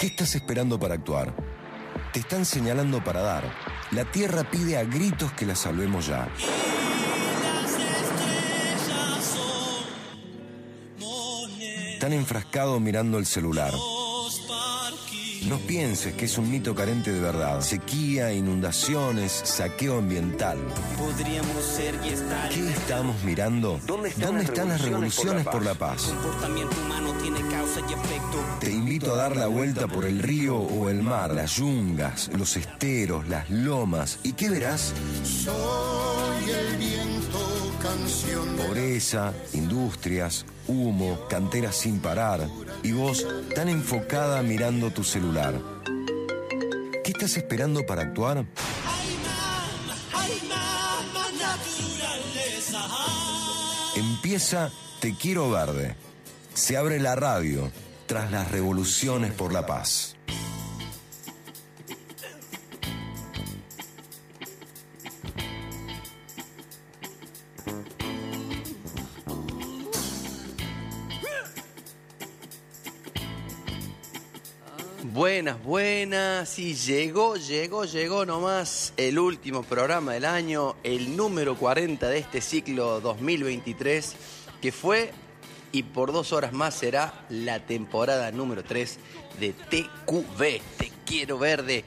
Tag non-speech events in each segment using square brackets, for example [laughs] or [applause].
¿Qué estás esperando para actuar? Te están señalando para dar. La tierra pide a gritos que la salvemos ya. Tan enfrascado mirando el celular. No pienses que es un mito carente de verdad. Sequía, inundaciones, saqueo ambiental. Podríamos ser y estar. ¿Qué estamos mirando? ¿Dónde están las revoluciones por la paz? El comportamiento humano tiene causa y efecto. Te invito a dar la vuelta por el río o el mar, las yungas, los esteros, las lomas. ¿Y qué verás? Soy el de Pobreza, industrias, humo, canteras sin parar. Y vos tan enfocada mirando tu celular. ¿Qué estás esperando para actuar? Empieza Te Quiero Verde. Se abre la radio tras las revoluciones por la paz. Buenas, buenas. Y llegó, llegó, llegó nomás el último programa del año, el número 40 de este ciclo 2023, que fue y por dos horas más será la temporada número 3 de TQV, Te Quiero Verde.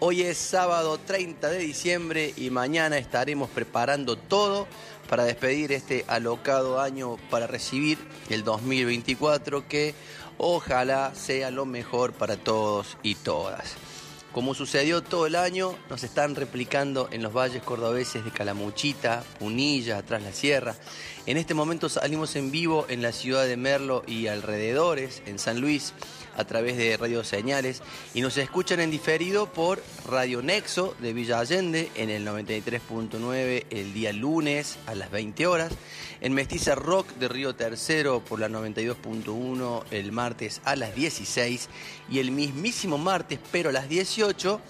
Hoy es sábado 30 de diciembre y mañana estaremos preparando todo para despedir este alocado año para recibir el 2024 que ojalá sea lo mejor para todos y todas. Como sucedió todo el año, nos están replicando en los valles cordobeses de Calamuchita, Punilla, atrás la sierra. En este momento salimos en vivo en la ciudad de Merlo y alrededores, en San Luis, a través de Radio Señales. Y nos escuchan en diferido por Radio Nexo de Villa Allende en el 93.9 el día lunes a las 20 horas. En Mestiza Rock de Río Tercero por la 92.1 el martes a las 16. Y el mismísimo martes, pero a las 18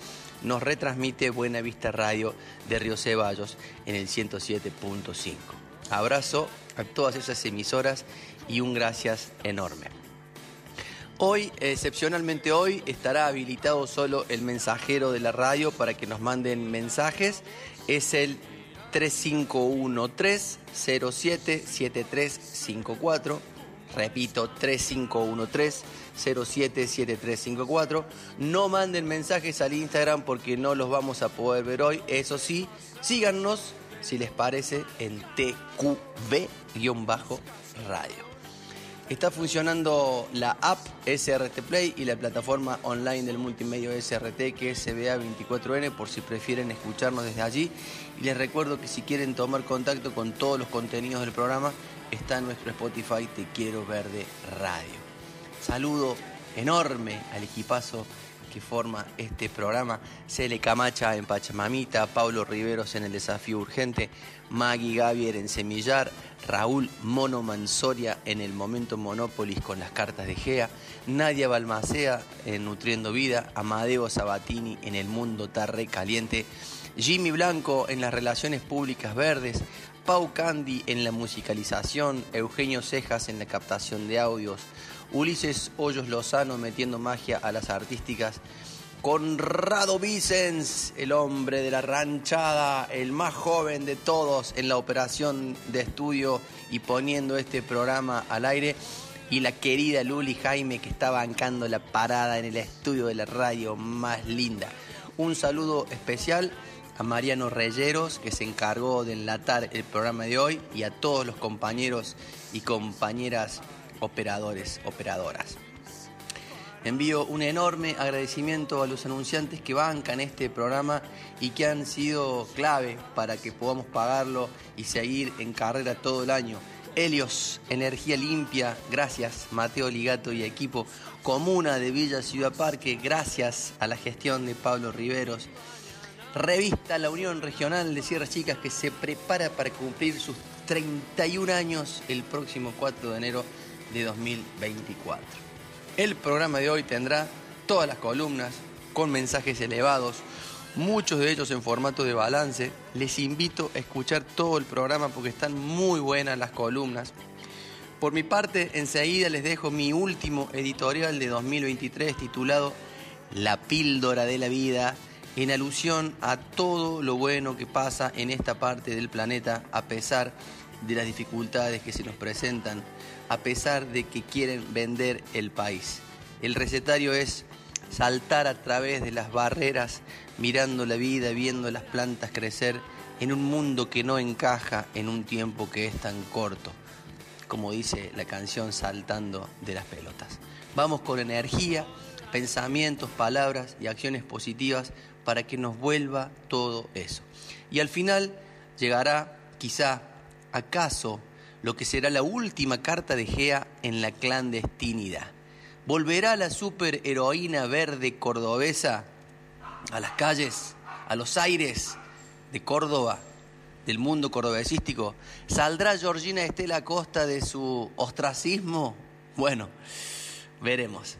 nos retransmite Buena Vista Radio de Río Ceballos en el 107.5. Abrazo a todas esas emisoras y un gracias enorme. Hoy, excepcionalmente hoy, estará habilitado solo el mensajero de la radio para que nos manden mensajes. Es el 3513-077354. Repito, 3513-077354. No manden mensajes al Instagram porque no los vamos a poder ver hoy. Eso sí, síganos si les parece en TQV-radio. Está funcionando la app SRT Play y la plataforma online del multimedio SRT que es CBA24N por si prefieren escucharnos desde allí. Y les recuerdo que si quieren tomar contacto con todos los contenidos del programa, está en nuestro Spotify Te Quiero Verde Radio. Saludo enorme al equipazo que forma este programa. Cele Camacha en Pachamamita, Pablo Riveros en El Desafío Urgente, Maggie Gavier en Semillar, Raúl Mono Mansoria en El Momento Monópolis con las cartas de Gea, Nadia Balmacea en Nutriendo Vida, Amadeo Sabatini en El Mundo Tarre Caliente, Jimmy Blanco en las Relaciones Públicas Verdes, Pau Candy en la musicalización, Eugenio Cejas en la captación de audios, Ulises Hoyos Lozano metiendo magia a las artísticas, Conrado Vicens, el hombre de la ranchada, el más joven de todos en la operación de estudio y poniendo este programa al aire, y la querida Luli Jaime que está bancando la parada en el estudio de la radio más linda. Un saludo especial a Mariano Reyeros, que se encargó de enlatar el programa de hoy, y a todos los compañeros y compañeras operadores, operadoras. Envío un enorme agradecimiento a los anunciantes que bancan este programa y que han sido clave para que podamos pagarlo y seguir en carrera todo el año. Helios, Energía Limpia, gracias Mateo Ligato y equipo. Comuna de Villa Ciudad Parque, gracias a la gestión de Pablo Riveros. Revista La Unión Regional de Sierras Chicas que se prepara para cumplir sus 31 años el próximo 4 de enero de 2024. El programa de hoy tendrá todas las columnas con mensajes elevados, muchos de ellos en formato de balance. Les invito a escuchar todo el programa porque están muy buenas las columnas. Por mi parte, enseguida les dejo mi último editorial de 2023 titulado La píldora de la vida, en alusión a todo lo bueno que pasa en esta parte del planeta a pesar de las dificultades que se nos presentan, a pesar de que quieren vender el país. El recetario es saltar a través de las barreras, mirando la vida, viendo las plantas crecer en un mundo que no encaja en un tiempo que es tan corto, como dice la canción Saltando de las pelotas. Vamos con energía, pensamientos, palabras y acciones positivas para que nos vuelva todo eso. Y al final llegará, quizá, acaso, lo que será la última carta de Gea en la clandestinidad. ¿Volverá la superheroína verde cordobesa a las calles, a los aires de Córdoba, del mundo cordobesístico? ¿Saldrá Georgina Estela Costa de su ostracismo? Bueno, veremos.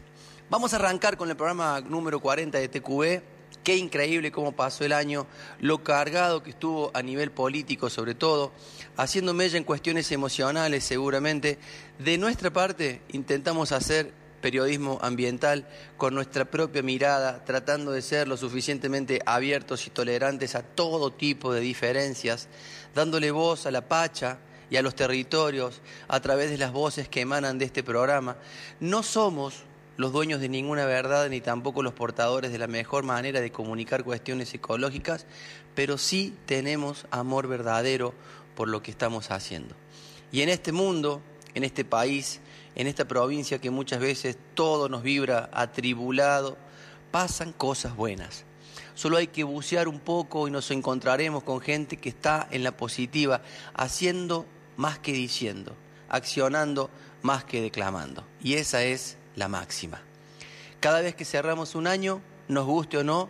Vamos a arrancar con el programa número 40 de TQV. Qué increíble cómo pasó el año, lo cargado que estuvo a nivel político sobre todo, haciendo mella en cuestiones emocionales seguramente. De nuestra parte intentamos hacer periodismo ambiental con nuestra propia mirada, tratando de ser lo suficientemente abiertos y tolerantes a todo tipo de diferencias, dándole voz a la Pacha y a los territorios a través de las voces que emanan de este programa. No somos los dueños de ninguna verdad ni tampoco los portadores de la mejor manera de comunicar cuestiones ecológicas, pero sí tenemos amor verdadero por lo que estamos haciendo. Y en este mundo, en este país, en esta provincia que muchas veces todo nos vibra atribulado, pasan cosas buenas. Solo hay que bucear un poco y nos encontraremos con gente que está en la positiva, haciendo más que diciendo, accionando más que declamando. Y esa es la máxima. Cada vez que cerramos un año, nos guste o no,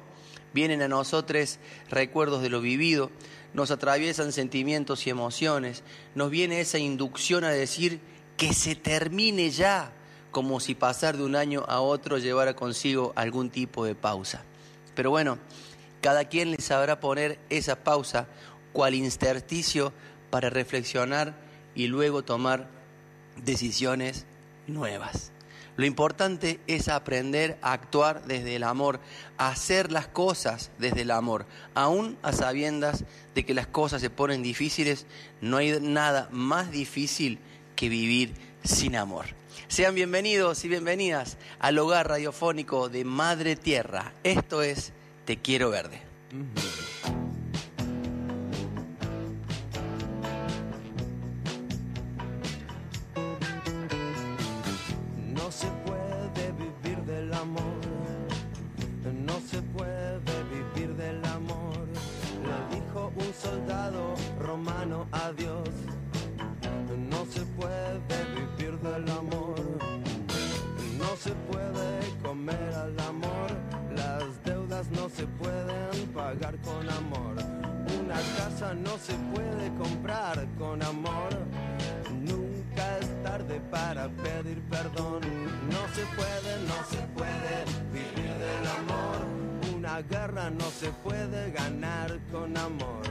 vienen a nosotros recuerdos de lo vivido, nos atraviesan sentimientos y emociones, nos viene esa inducción a decir que se termine ya, como si pasar de un año a otro llevara consigo algún tipo de pausa. Pero bueno, cada quien le sabrá poner esa pausa cual intersticio para reflexionar y luego tomar decisiones nuevas. Lo importante es aprender a actuar desde el amor, a hacer las cosas desde el amor, aún a sabiendas de que las cosas se ponen difíciles, no hay nada más difícil que vivir sin amor. Sean bienvenidos y bienvenidas al hogar radiofónico de Madre Tierra. Esto es Te Quiero Verde. Romano a Dios. No se puede vivir del amor, no se puede comer al amor, las deudas no se pueden pagar con amor, una casa no se puede comprar con amor, nunca es tarde para pedir perdón, no se puede, no se puede vivir del amor, una guerra no se puede ganar con amor.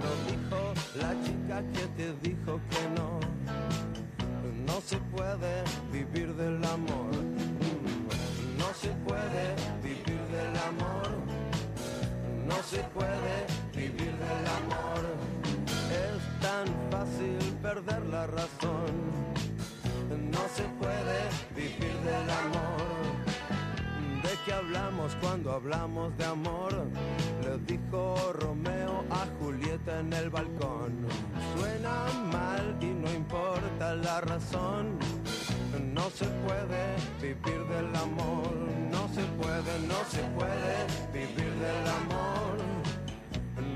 Lo dijo la chica que te dijo que no. No se puede vivir del amor. No se puede vivir del amor. No se puede vivir del amor. Es tan fácil perder la razón. No se puede vivir del amor. ¿De qué hablamos cuando hablamos de amor? Le dijo Romeo a Julieta en el balcón. Suena mal y no importa la razón. No se puede vivir del amor. No se puede, no se puede vivir del amor.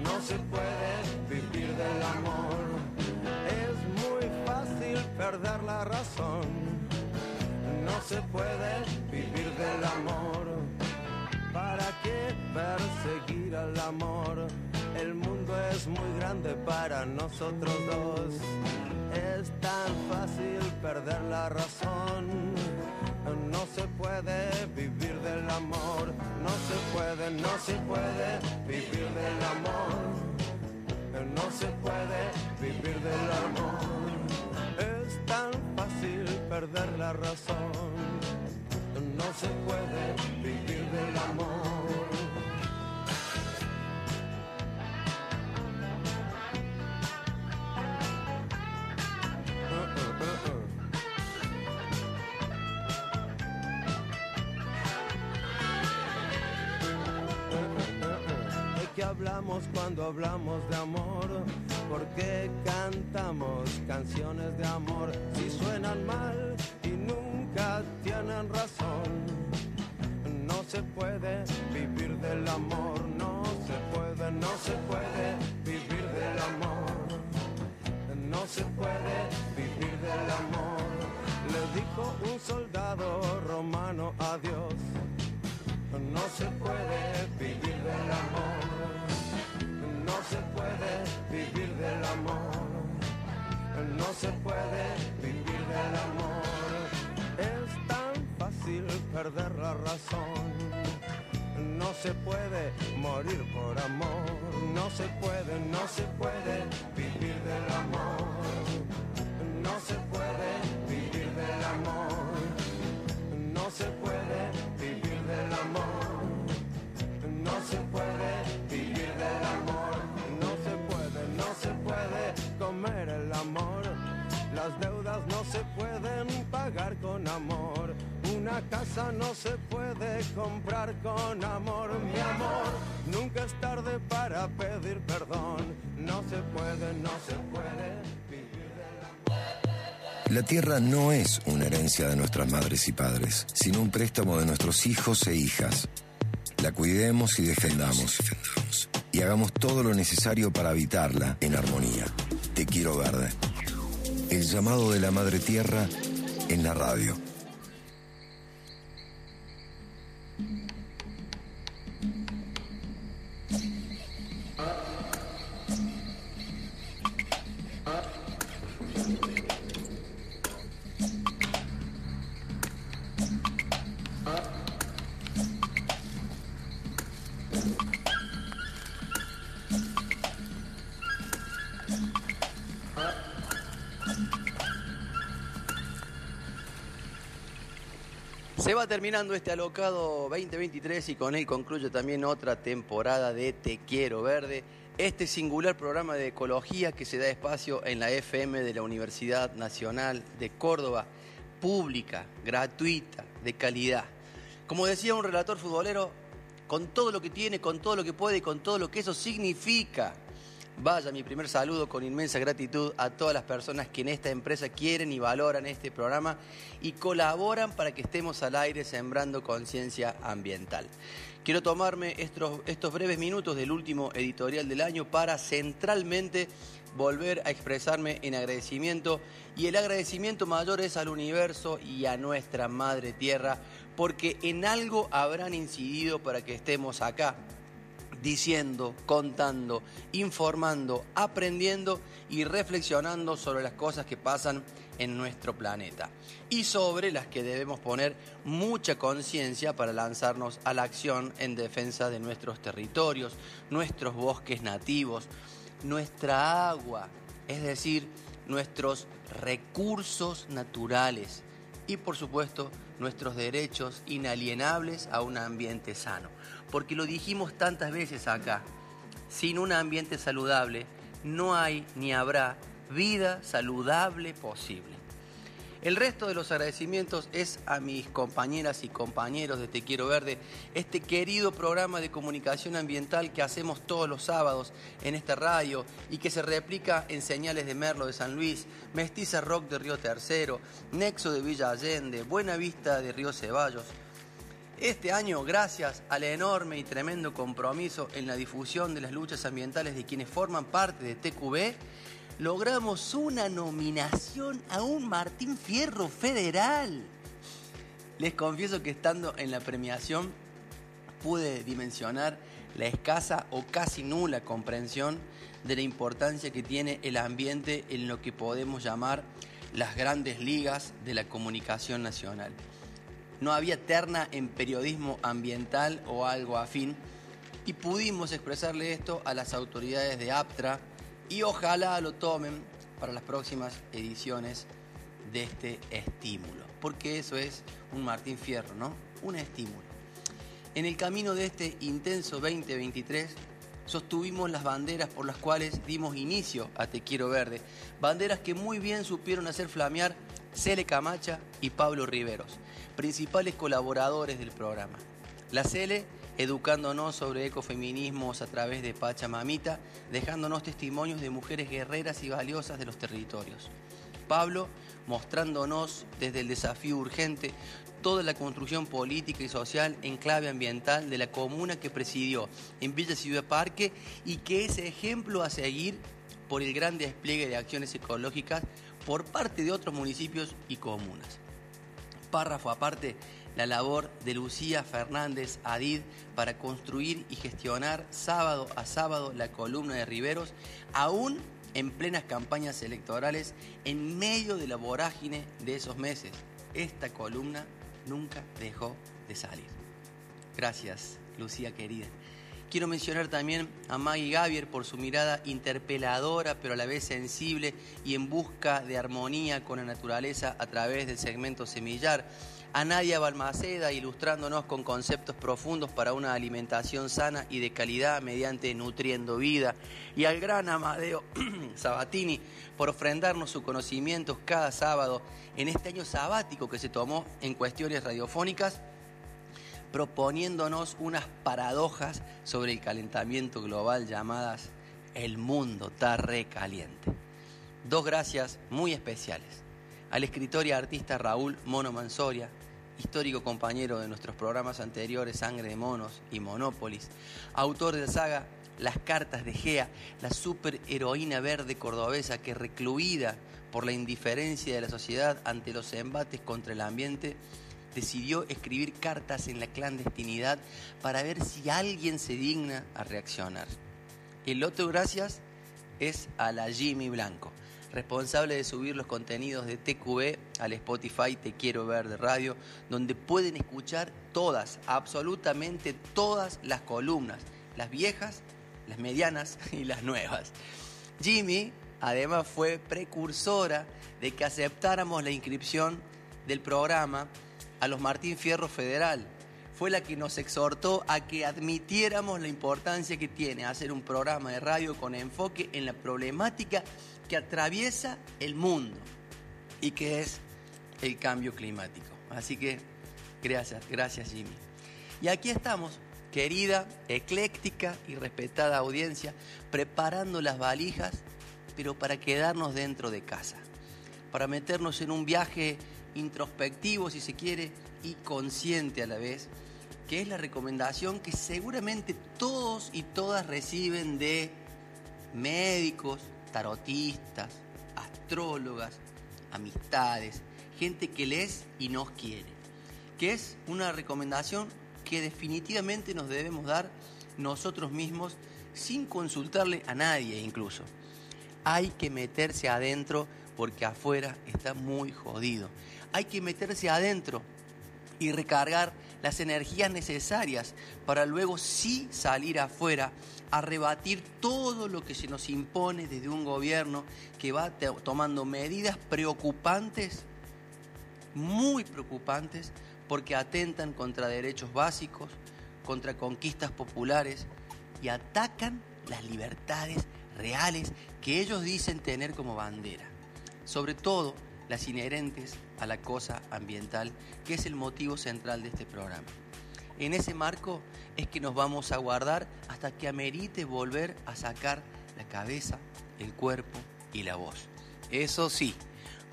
No se puede vivir del amor. Es muy fácil perder la razón. No se puede vivir del amor. ¿Para qué perseguir al amor? El mundo es muy grande para nosotros dos. Es tan fácil perder la razón. No se puede vivir del amor. No se puede, no se puede vivir del amor. No se puede vivir del amor. Es tan fácil perder la razón. No se puede vivir del amor. Cuando hablamos de amor? ¿Por qué cantamos canciones de amor si suenan mal y nunca tienen razón? No se puede vivir del amor, no se puede, no se puede vivir del amor. No se puede vivir del amor. Le dijo un soldado romano a Dios. No se puede vivir del amor. No se puede vivir del amor. No se puede vivir del amor. Es tan fácil perder la razón. No se puede morir por amor. No se puede, no se puede vivir del amor. No se puede vivir del amor. No se puede vivir del amor. Con amor. Una casa no se puede comprar con amor. Mi amor, nunca es tarde para pedir perdón. No se puede, no se puede vivir del amor. La tierra no es una herencia de nuestras madres y padres, sino un préstamo de nuestros hijos e hijas. La cuidemos y defendamos. Y hagamos todo lo necesario para habitarla en armonía. Te quiero verde. El llamado de la madre tierra en la radio. Se va terminando este alocado 2023 y con él concluye también otra temporada de Te Quiero Verde, este singular programa de ecología que se da espacio en la FM de la Universidad Nacional de Córdoba, pública, gratuita, de calidad. Como decía un relator futbolero, con todo lo que tiene, con todo lo que puede y con todo lo que eso significa. Vaya mi primer saludo con inmensa gratitud a todas las personas que en esta empresa quieren y valoran este programa y colaboran para que estemos al aire sembrando conciencia ambiental. Quiero tomarme estos, breves minutos del último editorial del año para centralmente volver a expresarme en agradecimiento y el agradecimiento mayor es al universo y a nuestra madre tierra porque en algo habrán incidido para que estemos acá diciendo, contando, informando, aprendiendo y reflexionando sobre las cosas que pasan en nuestro planeta y sobre las que debemos poner mucha conciencia para lanzarnos a la acción en defensa de nuestros territorios, nuestros bosques nativos, nuestra agua, es decir, nuestros recursos naturales y por supuesto nuestros derechos inalienables a un ambiente sano. Porque lo dijimos tantas veces acá, sin un ambiente saludable no hay ni habrá vida saludable posible. El resto de los agradecimientos es a mis compañeras y compañeros de Te Quiero Verde, este querido programa de comunicación ambiental que hacemos todos los sábados en esta radio y que se replica en Señales de Merlo de San Luis, Mestiza Rock de Río Tercero, Nexo de Villa Allende, Buena Vista de Río Ceballos. Este año, gracias al enorme y tremendo compromiso en la difusión de las luchas ambientales de quienes forman parte de TQB, logramos una nominación a un Martín Fierro federal. Les confieso que estando en la premiación pude dimensionar la escasa o casi nula comprensión de la importancia que tiene el ambiente en lo que podemos llamar las grandes ligas de la comunicación nacional. No había terna en periodismo ambiental o algo afín y pudimos expresarle esto a las autoridades de APTRA, y ojalá lo tomen para las próximas ediciones de este estímulo, porque eso es un Martín Fierro, ¿no? Un estímulo. En el camino de este intenso 2023 sostuvimos las banderas por las cuales dimos inicio a Te Quiero Verde, banderas que muy bien supieron hacer flamear Cele Camacha y Pablo Riveros, principales colaboradores del programa. La Cele educándonos sobre ecofeminismos a través de Pachamamita, dejándonos testimonios de mujeres guerreras y valiosas de los territorios. Pablo mostrándonos desde el desafío urgente toda la construcción política y social en clave ambiental de la comuna que presidió en Villa Ciudad Parque y que es ejemplo a seguir por el gran despliegue de acciones ecológicas por parte de otros municipios y comunas. Párrafo aparte, la labor de Lucía Fernández Adid para construir y gestionar sábado a sábado la columna de Riveros, aún en plenas campañas electorales, en medio de la vorágine de esos meses. Esta columna nunca dejó de salir. Gracias, Lucía querida. Quiero mencionar también a Maggie Gavier por su mirada interpeladora, pero a la vez sensible y en busca de armonía con la naturaleza a través del segmento Semillar. A Nadia Balmaceda ilustrándonos con conceptos profundos para una alimentación sana y de calidad mediante Nutriendo Vida. Y al gran Amadeo [clears throat] Sabatini por ofrendarnos sus conocimientos cada sábado en este año sabático que se tomó en cuestiones radiofónicas proponiéndonos unas paradojas sobre el calentamiento global llamadas El mundo está recaliente. Dos gracias muy especiales al escritor y artista Raúl Mono Mansoria, histórico compañero de nuestros programas anteriores Sangre de Monos y Monópolis, autor de la saga Las Cartas de Gea, la superheroína verde cordobesa que recluida por la indiferencia de la sociedad ante los embates contra el ambiente, decidió escribir cartas en la clandestinidad para ver si alguien se digna a reaccionar. El otro gracias es a la Jimmy Blanco, responsable de subir los contenidos de TQB al Spotify Te Quiero Ver de Radio, donde pueden escuchar todas, absolutamente todas las columnas, las viejas, las medianas [laughs] y las nuevas. Jimmy además fue precursora de que aceptáramos la inscripción del programa a los Martín Fierro Federal. Fue la que nos exhortó a que admitiéramos la importancia que tiene hacer un programa de radio con enfoque en la problemática que atraviesa el mundo y que es el cambio climático. Así que gracias, gracias Jimmy. Y aquí estamos, querida, ecléctica y respetada audiencia, preparando las valijas, pero para quedarnos dentro de casa, para meternos en un viaje introspectivo, si se quiere, y consciente a la vez, que es la recomendación que seguramente todos y todas reciben de médicos, tarotistas, astrólogas, amistades, gente que les y nos quiere, que es una recomendación que definitivamente nos debemos dar nosotros mismos sin consultarle a nadie incluso. Hay que meterse adentro porque afuera está muy jodido hay que meterse adentro y recargar las energías necesarias para luego sí salir afuera a rebatir todo lo que se nos impone desde un gobierno que va tomando medidas preocupantes, muy preocupantes, porque atentan contra derechos básicos, contra conquistas populares y atacan las libertades reales que ellos dicen tener como bandera. Sobre todo las inherentes a la cosa ambiental, que es el motivo central de este programa. En ese marco es que nos vamos a guardar hasta que amerite volver a sacar la cabeza, el cuerpo y la voz. Eso sí,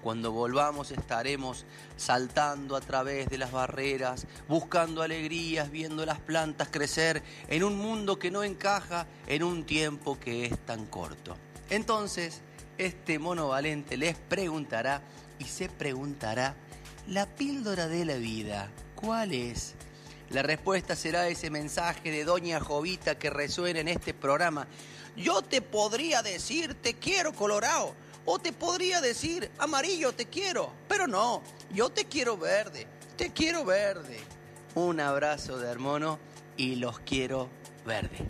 cuando volvamos estaremos saltando a través de las barreras, buscando alegrías, viendo las plantas crecer en un mundo que no encaja en un tiempo que es tan corto. Entonces, este mono valente les preguntará y se preguntará, ¿la píldora de la vida cuál es? La respuesta será ese mensaje de Doña Jovita que resuena en este programa. Yo te podría decir te quiero colorado o te podría decir amarillo te quiero, pero no, yo te quiero verde, te quiero verde. Un abrazo de hermano y los quiero verde.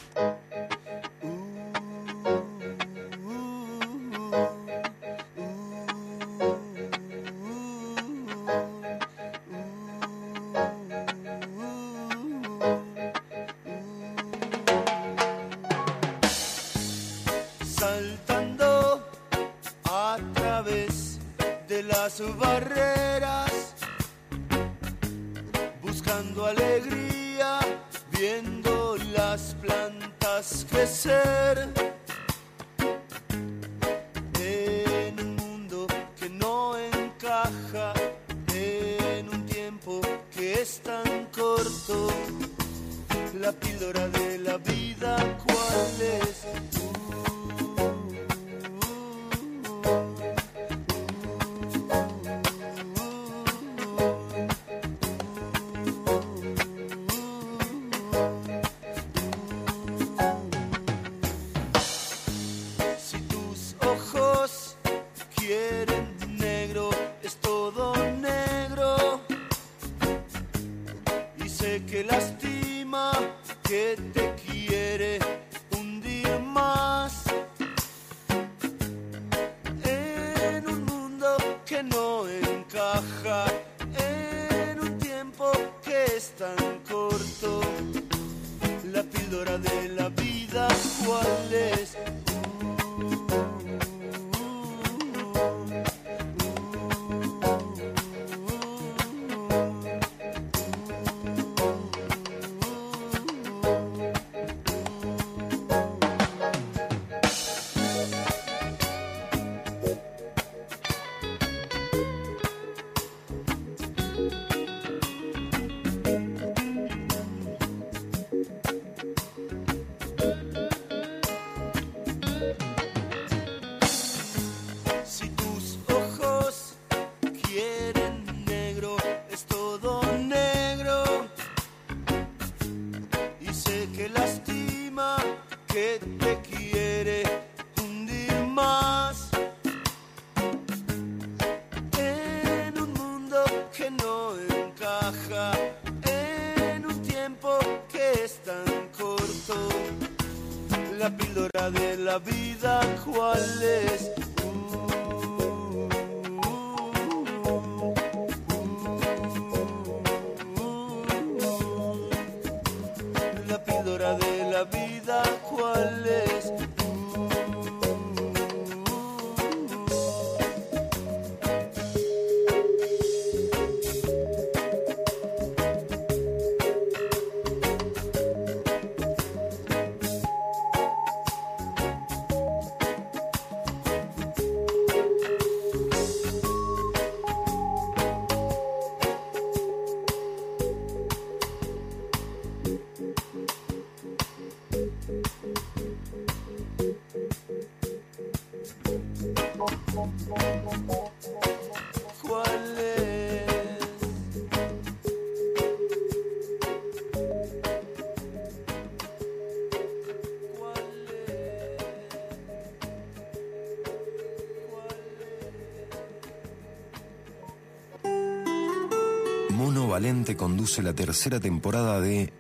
Conduce la tercera temporada de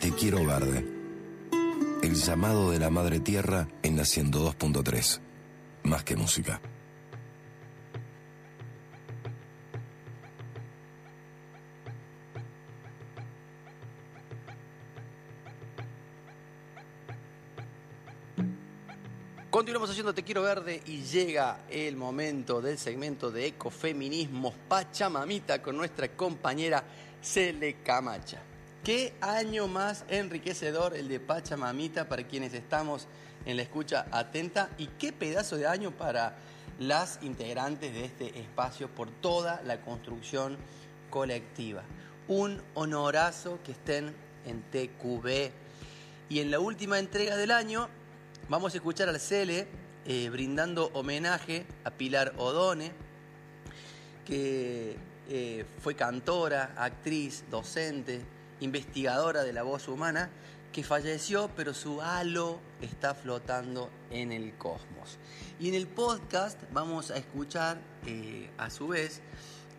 Te Quiero Verde. El llamado de la Madre Tierra en la 102.3. Más que música. Te Quiero Verde y llega el momento del segmento de ecofeminismos Pachamamita con nuestra compañera Cele Camacha. Qué año más enriquecedor el de Pachamamita para quienes estamos en la escucha atenta y qué pedazo de año para las integrantes de este espacio por toda la construcción colectiva. Un honorazo que estén en TQB. Y en la última entrega del año vamos a escuchar al Cele eh, brindando homenaje a Pilar Odone, que eh, fue cantora, actriz, docente, investigadora de la voz humana, que falleció, pero su halo está flotando en el cosmos. Y en el podcast vamos a escuchar, eh, a su vez,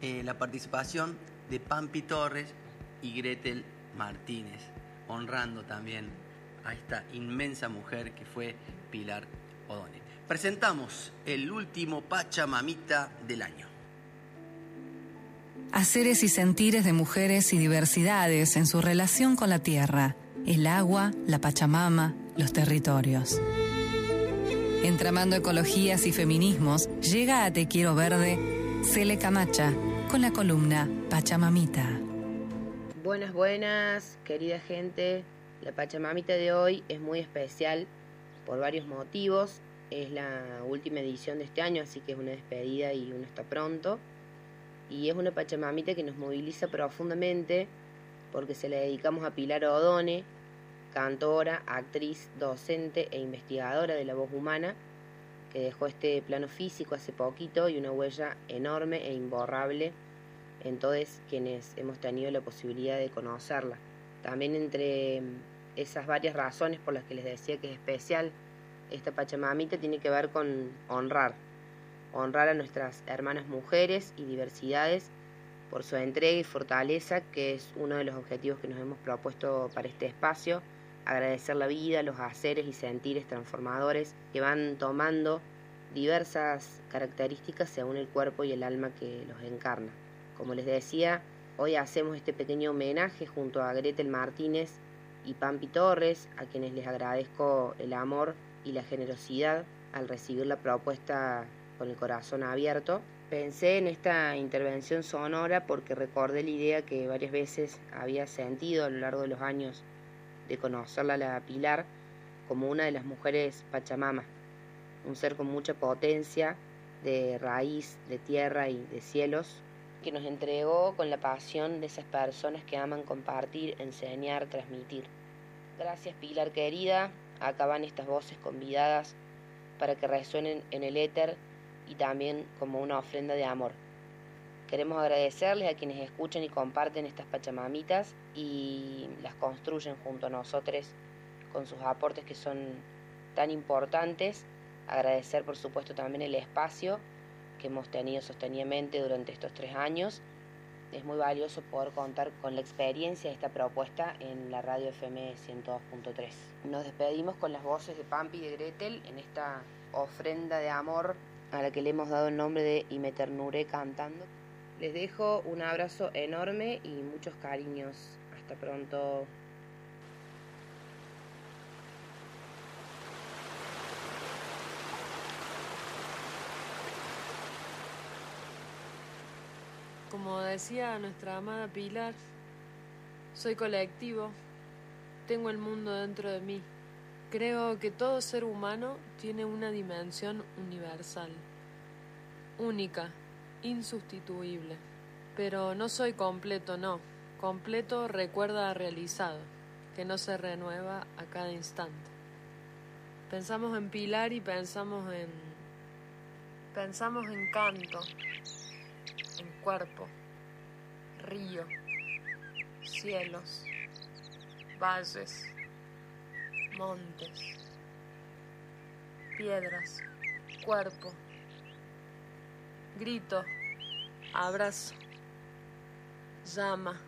la participación de Pampi Torres y Gretel Martínez, honrando también a esta inmensa mujer que fue Pilar Odone. Presentamos el último Pachamamita del año. Haceres y sentires de mujeres y diversidades en su relación con la tierra, el agua, la Pachamama, los territorios. Entramando ecologías y feminismos, llega a Te Quiero Verde Cele Camacha con la columna Pachamamita. Buenas, buenas, querida gente. La Pachamamita de hoy es muy especial por varios motivos. Es la última edición de este año, así que es una despedida y uno está pronto. Y es una Pachamamita que nos moviliza profundamente porque se la dedicamos a Pilar Odone, cantora, actriz, docente e investigadora de la voz humana, que dejó este plano físico hace poquito y una huella enorme e imborrable en todos quienes hemos tenido la posibilidad de conocerla. También entre esas varias razones por las que les decía que es especial, esta Pachamamita tiene que ver con honrar, honrar a nuestras hermanas mujeres y diversidades por su entrega y fortaleza, que es uno de los objetivos que nos hemos propuesto para este espacio, agradecer la vida, los haceres y sentires transformadores que van tomando diversas características según el cuerpo y el alma que los encarna. Como les decía, hoy hacemos este pequeño homenaje junto a Gretel Martínez y Pampi Torres, a quienes les agradezco el amor y la generosidad al recibir la propuesta con el corazón abierto. Pensé en esta intervención sonora porque recordé la idea que varias veces había sentido a lo largo de los años de conocerla a la Pilar como una de las mujeres Pachamama, un ser con mucha potencia, de raíz, de tierra y de cielos, que nos entregó con la pasión de esas personas que aman compartir, enseñar, transmitir. Gracias Pilar querida, acá van estas voces convidadas para que resuenen en el éter y también como una ofrenda de amor. Queremos agradecerles a quienes escuchan y comparten estas pachamamitas y las construyen junto a nosotros con sus aportes que son tan importantes. Agradecer por supuesto también el espacio que hemos tenido sostenidamente durante estos tres años. Es muy valioso poder contar con la experiencia de esta propuesta en la radio FM 102.3. Nos despedimos con las voces de Pampi y de Gretel en esta ofrenda de amor a la que le hemos dado el nombre de Y me ternuré cantando. Les dejo un abrazo enorme y muchos cariños. Hasta pronto. Como decía nuestra amada Pilar, soy colectivo, tengo el mundo dentro de mí. Creo que todo ser humano tiene una dimensión universal, única, insustituible. Pero no soy completo, no. Completo recuerda realizado, que no se renueva a cada instante. Pensamos en Pilar y pensamos en... Pensamos en canto, en cuerpo, río, cielos, valles, montes, piedras, cuerpo, grito, abrazo, llama,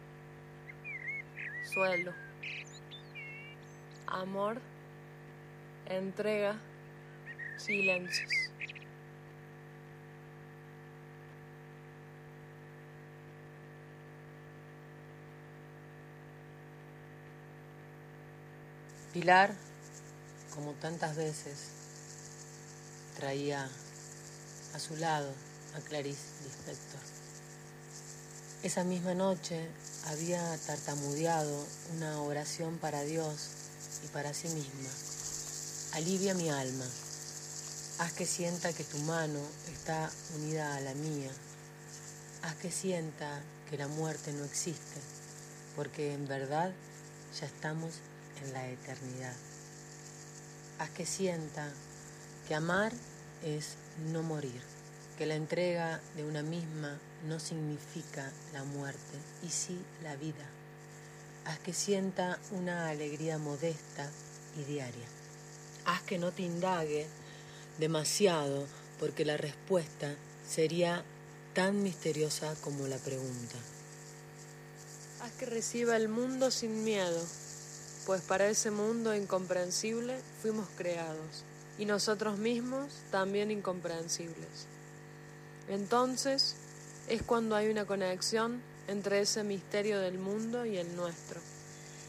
suelo, amor, entrega, silencios. Pilar, como tantas veces, traía a su lado a Clarice Lispector. Esa misma noche había tartamudeado una oración para Dios y para sí misma. Alivia mi alma. Haz que sienta que tu mano está unida a la mía. Haz que sienta que la muerte no existe, porque en verdad ya estamos en la eternidad. Haz que sienta que amar es no morir, que la entrega de una misma no significa la muerte y sí la vida. Haz que sienta una alegría modesta y diaria. Haz que no te indague demasiado porque la respuesta sería tan misteriosa como la pregunta. Haz que reciba el mundo sin miedo, pues para ese mundo incomprensible fuimos creados y nosotros mismos también incomprensibles. Entonces es cuando hay una conexión entre ese misterio del mundo y el nuestro.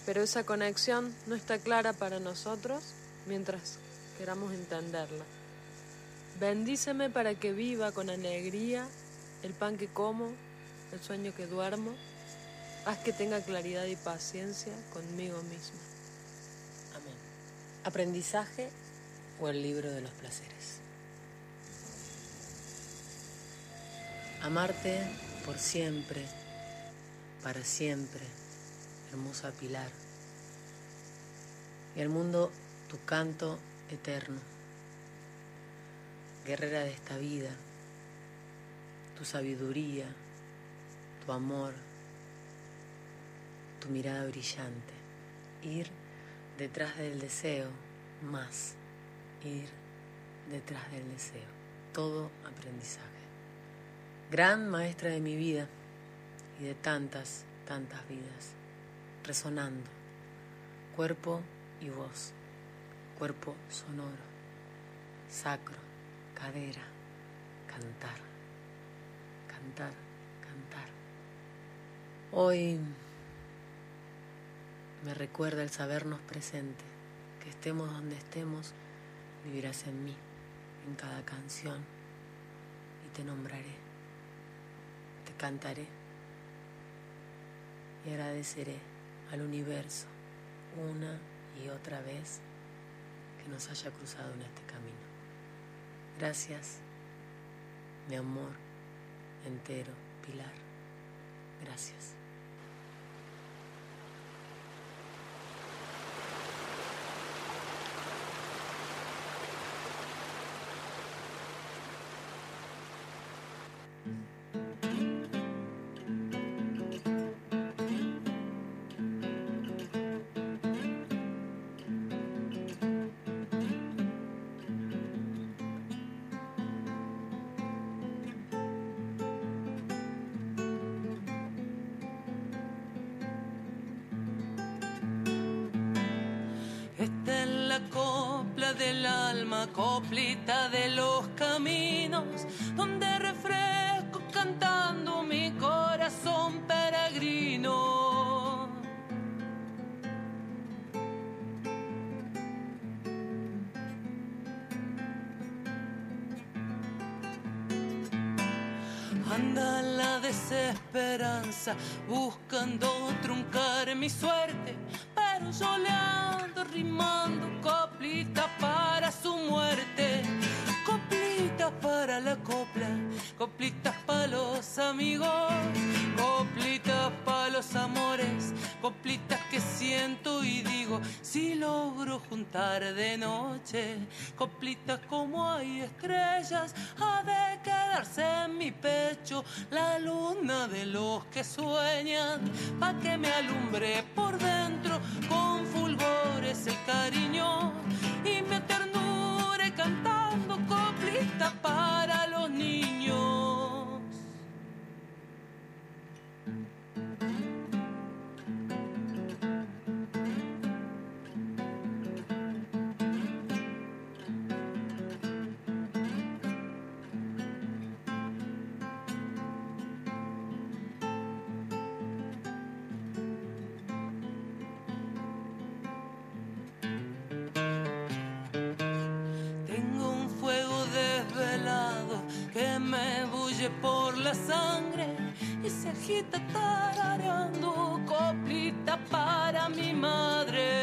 Pero esa conexión no está clara para nosotros mientras queramos entenderla. Bendíceme para que viva con alegría el pan que como, el sueño que duermo, Haz que tenga claridad y paciencia conmigo misma. Amén. Aprendizaje o el libro de los placeres. Amarte por siempre, para siempre, hermosa Pilar. Y al mundo tu canto eterno, guerrera de esta vida, tu sabiduría, tu amor, tu mirada brillante, ir detrás del deseo, más, ir detrás del deseo, todo aprendizaje. Gran maestra de mi vida y de tantas, tantas vidas, resonando, cuerpo y voz, cuerpo sonoro, sacro, cadera, cantar, cantar, cantar. Hoy me recuerda el sabernos presente, que estemos donde estemos, vivirás en mí, en cada canción, y te nombraré, te cantaré y agradeceré al universo una y otra vez que nos haya cruzado en este camino. Gracias, mi amor entero, Pilar. Gracias. Alma, coplita de los caminos, donde refresco cantando mi corazón peregrino. Anda la desesperanza buscando truncar mi suerte, noche, coplitas como hay estrellas, ha de quedarse en mi pecho la luna de los que sueñan, pa' que me alumbre por dentro con fulgores el cariño y me ternure cantando coplitas para los niños. Por la sangre y se agita tarareando coplita para mi madre.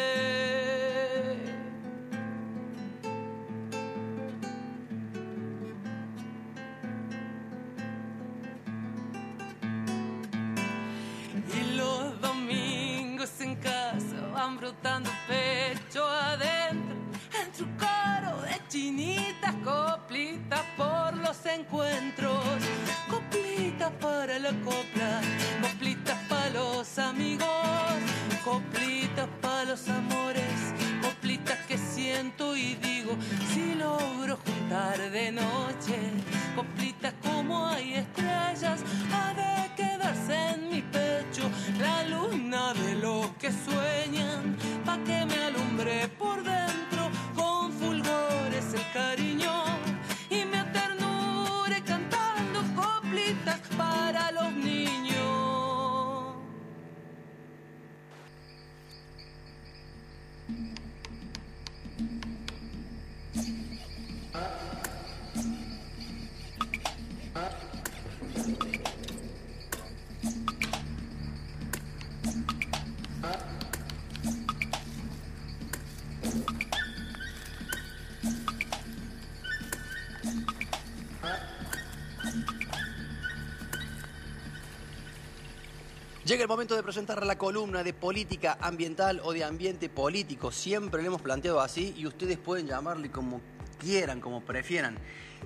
Llega el momento de presentar la columna de política ambiental o de ambiente político. Siempre lo hemos planteado así y ustedes pueden llamarle como quieran, como prefieran.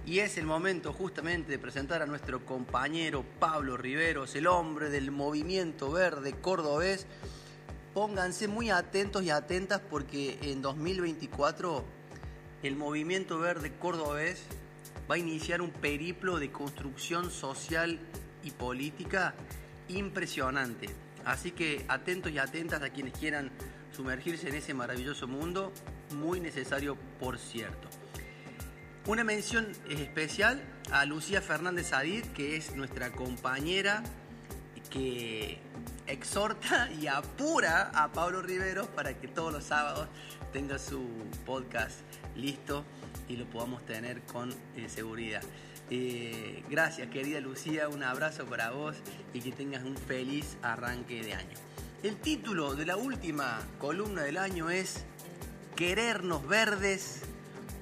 Y es el momento justamente de presentar a nuestro compañero Pablo Riveros, el hombre del movimiento verde cordobés. Pónganse muy atentos y atentas porque en 2024 el movimiento verde cordobés va a iniciar un periplo de construcción social y política impresionante. Así que atentos y atentas a quienes quieran sumergirse en ese maravilloso mundo, muy necesario por cierto. Una mención especial a Lucía Fernández Adid, que es nuestra compañera que exhorta y apura a Pablo Riveros para que todos los sábados tenga su podcast listo y lo podamos tener con eh, seguridad. Eh, gracias querida Lucía, un abrazo para vos y que tengas un feliz arranque de año. El título de la última columna del año es Querernos verdes,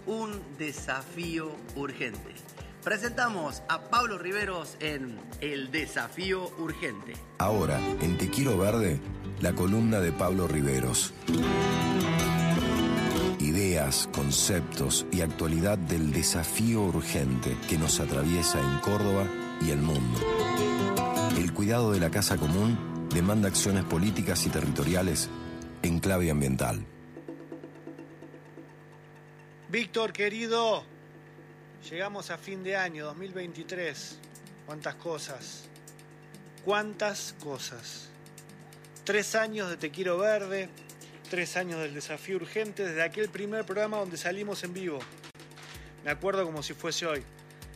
un desafío urgente. Presentamos a Pablo Riveros en El desafío urgente. Ahora, en Te Quiero Verde, la columna de Pablo Riveros. Ideas, conceptos y actualidad del desafío urgente que nos atraviesa en Córdoba y el mundo. El cuidado de la casa común demanda acciones políticas y territoriales en clave ambiental. Víctor, querido, llegamos a fin de año 2023. ¿Cuántas cosas? ¿Cuántas cosas? Tres años de Te Quiero Verde, tres años del desafío urgente desde aquel primer programa donde salimos en vivo. Me acuerdo como si fuese hoy.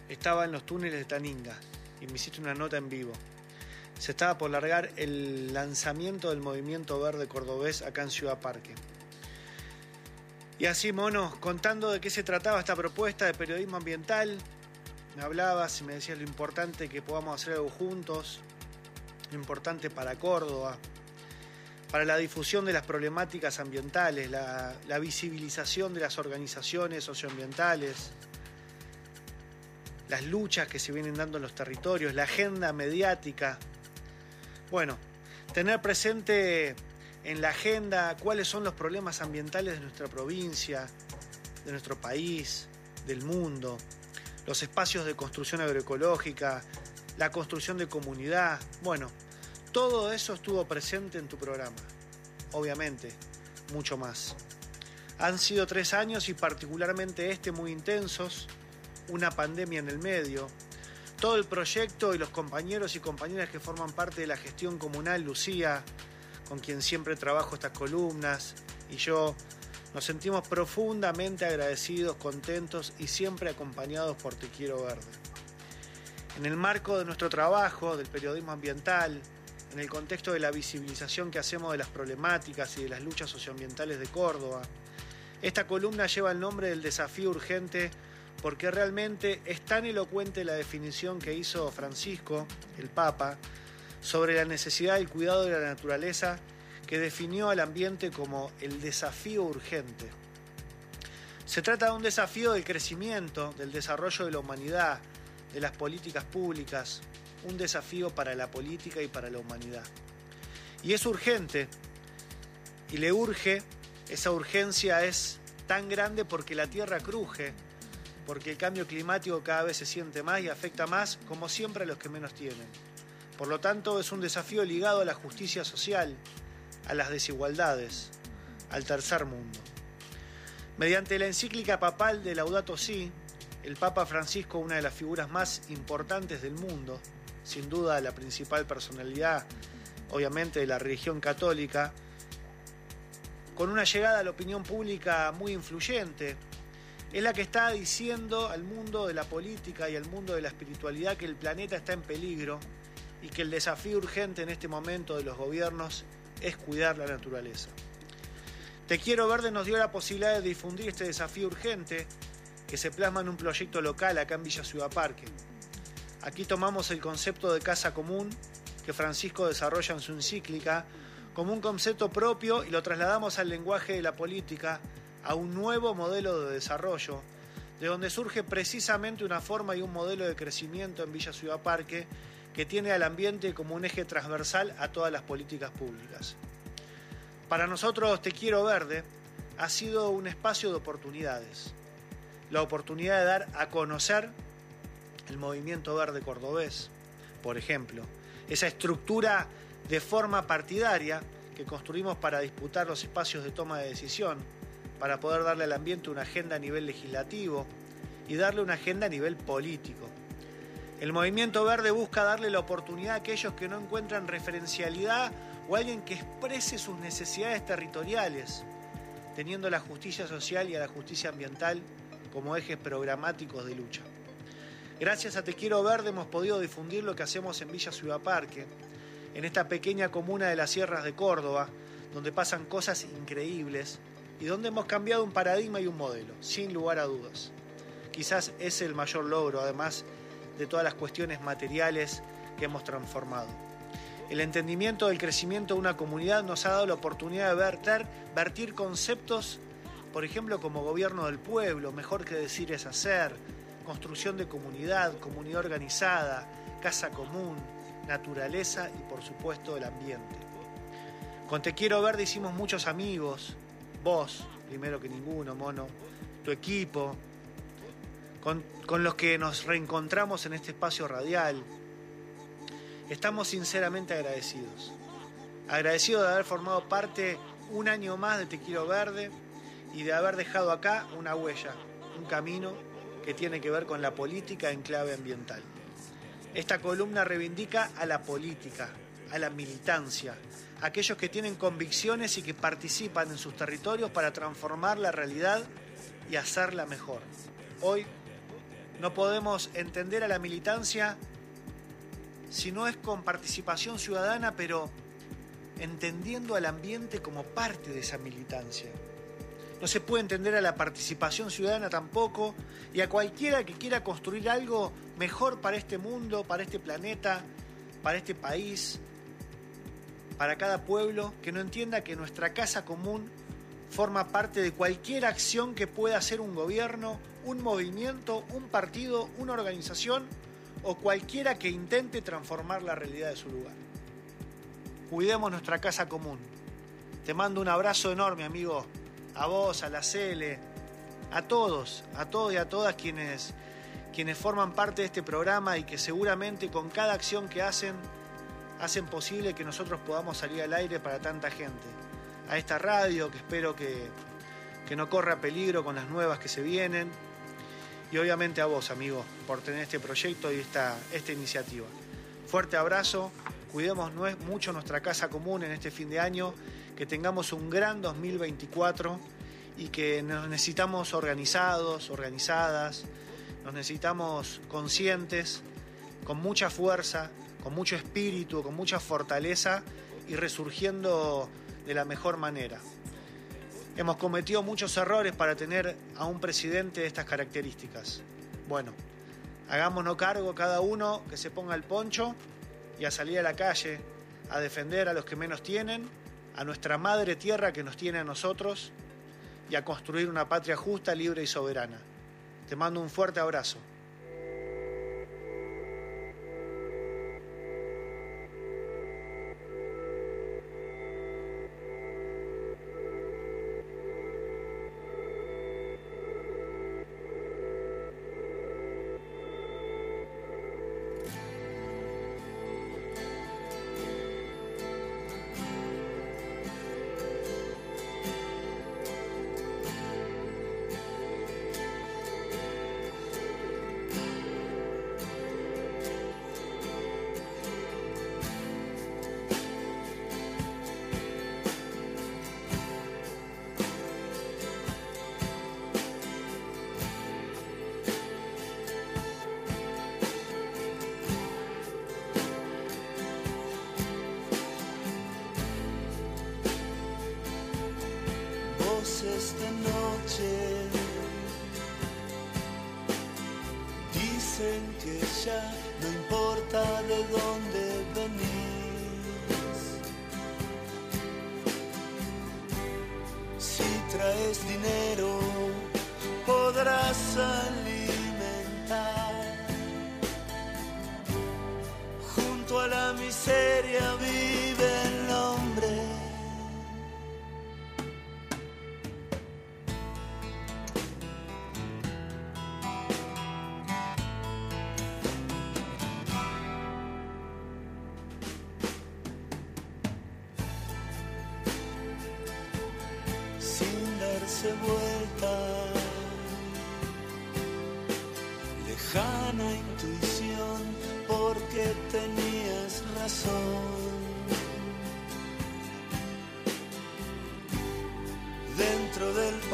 Estaba en los túneles de Taninga y me hiciste una nota en vivo. Se estaba por largar el lanzamiento del movimiento verde cordobés acá en Ciudad Parque. Y así, mono, contando de qué se trataba esta propuesta de periodismo ambiental, me hablabas y me decías lo importante que podamos hacer algo juntos, lo importante para Córdoba, para la difusión de las problemáticas ambientales, la, visibilización de las organizaciones socioambientales, las luchas que se vienen dando en los territorios, la agenda mediática. Bueno, tener presente en la agenda cuáles son los problemas ambientales de nuestra provincia, de nuestro país, del mundo, los espacios de construcción agroecológica, la construcción de comunidad. Bueno, todo eso estuvo presente en tu programa. Obviamente, mucho más. Han sido tres años y particularmente este muy intensos, una pandemia en el medio, todo el proyecto y los compañeros y compañeras que forman parte de la gestión comunal, Lucía, con quien siempre trabajo estas columnas, y yo nos sentimos profundamente agradecidos, contentos y siempre acompañados por Te Quiero Verde. En el marco de nuestro trabajo, del periodismo ambiental, en el contexto de la visibilización que hacemos de las problemáticas y de las luchas socioambientales de Córdoba, esta columna lleva el nombre del desafío urgente porque realmente es tan elocuente la definición que hizo Francisco, el Papa, sobre la necesidad del cuidado de la naturaleza que definió al ambiente como el desafío urgente. Se trata de un desafío del crecimiento, del desarrollo de la humanidad, de las políticas públicas, un desafío para la política y para la humanidad. Y es urgente, y le urge, esa urgencia es tan grande porque la Tierra cruje, porque el cambio climático cada vez se siente más y afecta más, como siempre, a los que menos tienen. Por lo tanto, es un desafío ligado a la justicia social, a las desigualdades, al tercer mundo. Mediante la encíclica papal de Laudato Si, el Papa Francisco, una de las figuras más importantes del mundo, sin duda la principal personalidad, obviamente, de la religión católica, con una llegada a la opinión pública muy influyente, es la que está diciendo al mundo de la política y al mundo de la espiritualidad que el planeta está en peligro y que el desafío urgente en este momento de los gobiernos es cuidar la naturaleza. Te Quiero Verde nos dio la posibilidad de difundir este desafío urgente que se plasma en un proyecto local acá en Villa Ciudad Parque. Aquí tomamos el concepto de casa común que Francisco desarrolla en su encíclica como un concepto propio y lo trasladamos al lenguaje de la política, a un nuevo modelo de desarrollo, de donde surge precisamente una forma y un modelo de crecimiento en Villa Ciudad Parque que tiene al ambiente como un eje transversal a todas las políticas públicas. Para nosotros Te Quiero Verde ha sido un espacio de oportunidades, la oportunidad de dar a conocer el movimiento verde cordobés, por ejemplo, esa estructura de forma partidaria que construimos para disputar los espacios de toma de decisión, para poder darle al ambiente una agenda a nivel legislativo y darle una agenda a nivel político. El movimiento verde busca darle la oportunidad a aquellos que no encuentran referencialidad o alguien que exprese sus necesidades territoriales, teniendo la justicia social y a la justicia ambiental como ejes programáticos de lucha. Gracias a Te Quiero Verde hemos podido difundir lo que hacemos en Villa Ciudad Parque, en esta pequeña comuna de las sierras de Córdoba, donde pasan cosas increíbles y donde hemos cambiado un paradigma y un modelo, sin lugar a dudas. Quizás es el mayor logro, además de todas las cuestiones materiales que hemos transformado. El entendimiento del crecimiento de una comunidad nos ha dado la oportunidad de verter, vertir conceptos, por ejemplo, como gobierno del pueblo, mejor que decir es hacer, construcción de comunidad, comunidad organizada, casa común, naturaleza y por supuesto el ambiente. Con Te Quiero Verde hicimos muchos amigos, vos, primero que ninguno, mono, tu equipo, con, con los que nos reencontramos en este espacio radial. Estamos sinceramente agradecidos. Agradecidos de haber formado parte un año más de Te Quiero Verde y de haber dejado acá una huella, un camino que tiene que ver con la política en clave ambiental. Esta columna reivindica a la política, a la militancia, a aquellos que tienen convicciones y que participan en sus territorios para transformar la realidad y hacerla mejor. Hoy no podemos entender a la militancia si no es con participación ciudadana, pero entendiendo al ambiente como parte de esa militancia. No se puede entender a la participación ciudadana tampoco y a cualquiera que quiera construir algo mejor para este mundo, para este planeta, para este país, para cada pueblo, que no entienda que nuestra casa común forma parte de cualquier acción que pueda hacer un gobierno, un movimiento, un partido, una organización o cualquiera que intente transformar la realidad de su lugar. Cuidemos nuestra casa común. Te mando un abrazo enorme, amigo a vos, a la Cele, a todos, a todos y a todas quienes, quienes forman parte de este programa y que seguramente con cada acción que hacen, hacen posible que nosotros podamos salir al aire para tanta gente. A esta radio que espero que, que no corra peligro con las nuevas que se vienen. Y obviamente a vos, amigo, por tener este proyecto y esta, esta iniciativa. Fuerte abrazo, cuidemos mucho nuestra casa común en este fin de año que tengamos un gran 2024 y que nos necesitamos organizados, organizadas, nos necesitamos conscientes, con mucha fuerza, con mucho espíritu, con mucha fortaleza y resurgiendo de la mejor manera. Hemos cometido muchos errores para tener a un presidente de estas características. Bueno, hagámonos cargo cada uno que se ponga el poncho y a salir a la calle a defender a los que menos tienen a nuestra madre tierra que nos tiene a nosotros y a construir una patria justa, libre y soberana. Te mando un fuerte abrazo.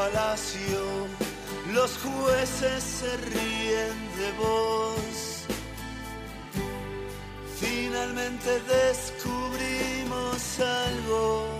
Palacio, los jueces se ríen de vos. Finalmente descubrimos algo.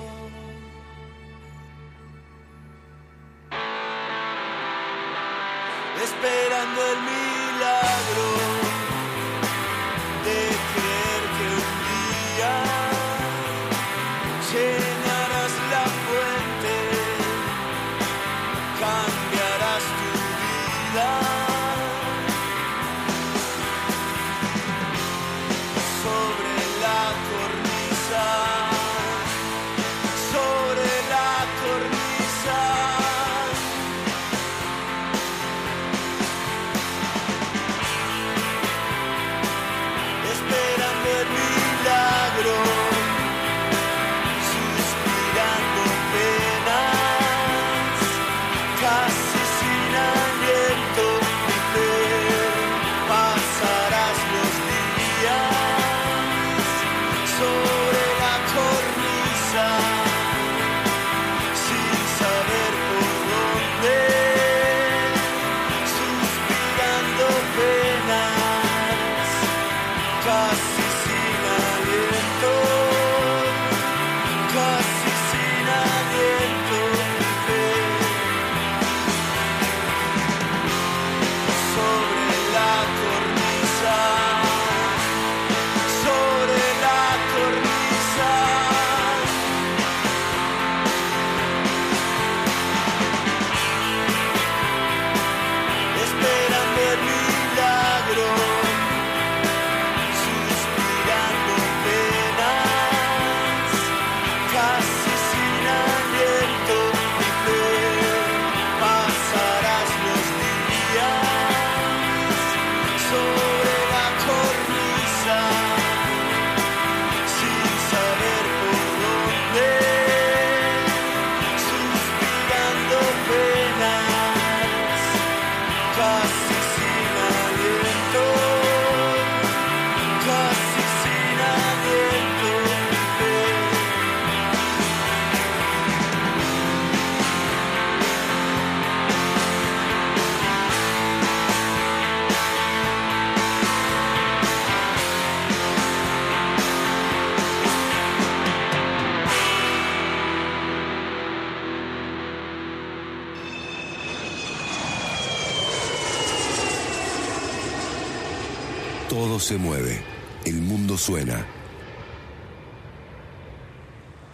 Se mueve. El mundo suena.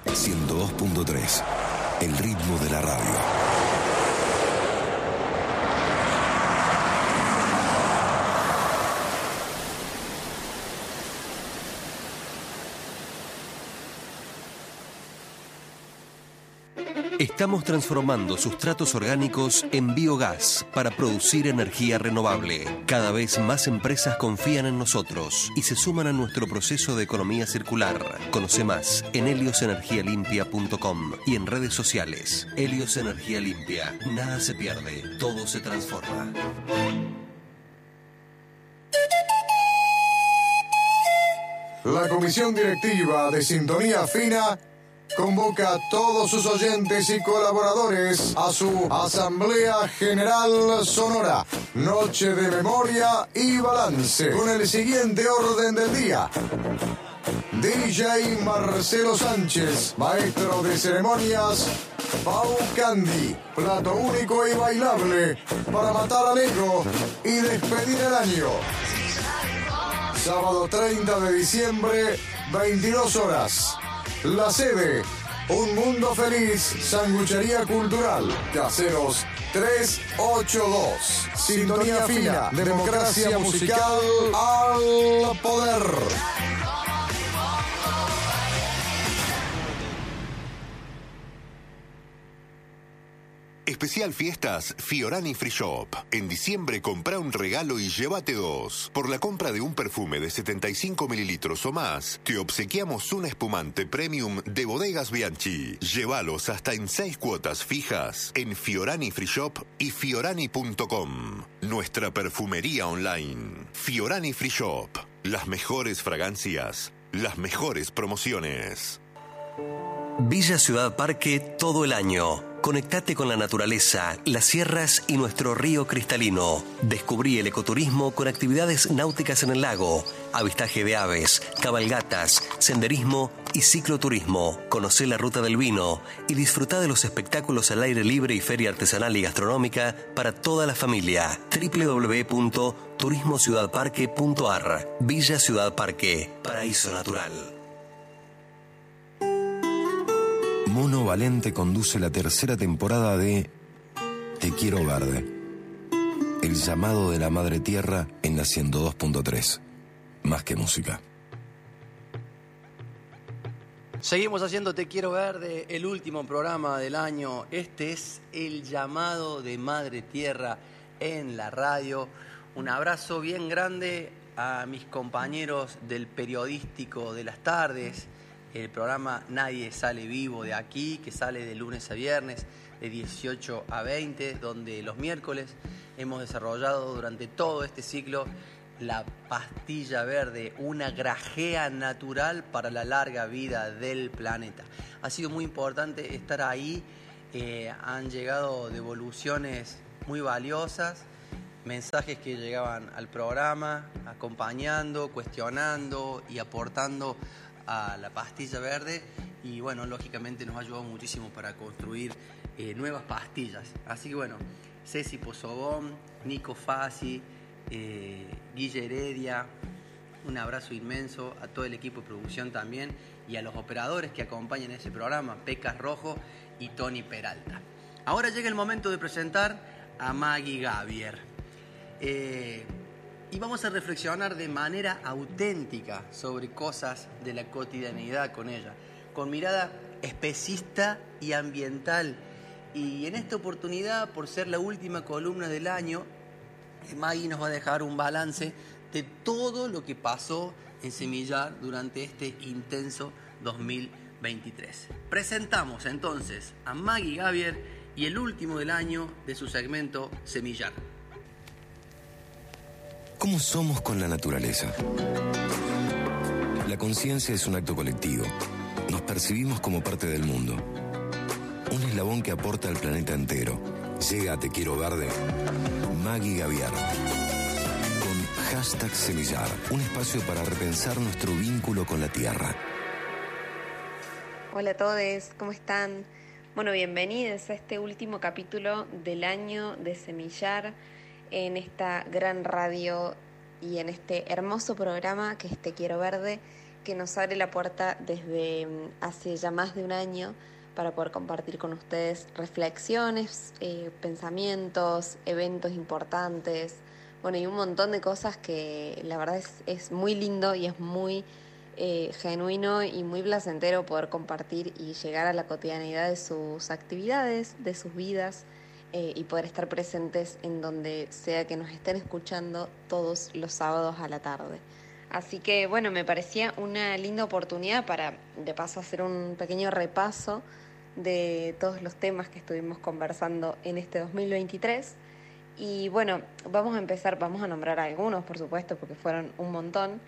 102.3. El ritmo de la radio. Estamos transformando sustratos orgánicos en biogás para producir energía renovable. Cada vez más empresas confían en nosotros y se suman a nuestro proceso de economía circular. Conoce más en heliosenergialimpia.com y en redes sociales. Helios Energía Limpia. Nada se pierde, todo se transforma. La comisión directiva de Sintonía Fina convoca a todos sus oyentes y colaboradores a su Asamblea General Sonora, Noche de Memoria y Balance, con el siguiente orden del día. DJ Marcelo Sánchez, maestro de ceremonias, Pau Candy, plato único y bailable para matar al ego y despedir el año. Sábado 30 de diciembre, 22 horas. La sede, Un mundo feliz, sanguchería cultural, caseros 382. Sintonía fina, democracia musical al poder. Especial Fiestas Fiorani Free Shop. En diciembre compra un regalo y llévate dos. Por la compra de un perfume de 75 mililitros o más, te obsequiamos un espumante premium de Bodegas Bianchi. Llévalos hasta en seis cuotas fijas en Fiorani Free Shop y fiorani.com. Nuestra perfumería online. Fiorani Free Shop. Las mejores fragancias, las mejores promociones. Villa Ciudad Parque todo el año. Conectate con la naturaleza, las sierras y nuestro río cristalino. Descubrí el ecoturismo con actividades náuticas en el lago, avistaje de aves, cabalgatas, senderismo y cicloturismo. Conocé la ruta del vino y disfruta de los espectáculos al aire libre y feria artesanal y gastronómica para toda la familia. www.turismociudadparque.ar Villa Ciudad Parque, paraíso natural. Mono Valente conduce la tercera temporada de Te Quiero Verde. El llamado de la Madre Tierra en la 102.3. Más que música. Seguimos haciendo Te Quiero Verde, el último programa del año. Este es el llamado de Madre Tierra en la radio. Un abrazo bien grande a mis compañeros del periodístico de las tardes, el programa Nadie sale vivo de aquí, que sale de lunes a viernes, de 18 a 20, donde los miércoles hemos desarrollado durante todo este ciclo la pastilla verde, una grajea natural para la larga vida del planeta. Ha sido muy importante estar ahí, eh, han llegado devoluciones muy valiosas, mensajes que llegaban al programa, acompañando, cuestionando y aportando a la pastilla verde y bueno, lógicamente nos ha ayudado muchísimo para construir eh, nuevas pastillas. Así que bueno, Ceci Pozobón, Nico Fassi, eh, Guille Heredia, un abrazo inmenso a todo el equipo de producción también y a los operadores que acompañan ese programa, Pecas Rojo y Tony Peralta. Ahora llega el momento de presentar a Maggie Gavier. Eh, y vamos a reflexionar de manera auténtica sobre cosas de la cotidianidad con ella, con mirada especista y ambiental. Y en esta oportunidad, por ser la última columna del año, Maggie nos va a dejar un balance de todo lo que pasó en Semillar durante este intenso 2023. Presentamos entonces a Maggie Gavier y el último del año de su segmento Semillar. ¿Cómo somos con la naturaleza? La conciencia es un acto colectivo. Nos percibimos como parte del mundo. Un eslabón que aporta al planeta entero. Llega a Te Quiero Verde. Maggie Gaviar. Con hashtag Semillar. Un espacio para repensar nuestro vínculo con la tierra. Hola a todos, ¿cómo están? Bueno, bienvenidos a este último capítulo del año de Semillar en esta gran radio y en este hermoso programa que es Te Quiero Verde, que nos abre la puerta desde mm, hace ya más de un año para poder compartir con ustedes reflexiones, eh, pensamientos, eventos importantes, bueno, y un montón de cosas que la verdad es, es muy lindo y es muy eh, genuino y muy placentero poder compartir y llegar a la cotidianidad de sus actividades, de sus vidas eh, y poder estar presentes en donde sea que nos estén escuchando todos los sábados a la tarde. Así que bueno, me parecía una linda oportunidad para de paso hacer un pequeño repaso de todos los temas que estuvimos conversando en este 2023. Y bueno, vamos a empezar, vamos a nombrar algunos, por supuesto, porque fueron un montón,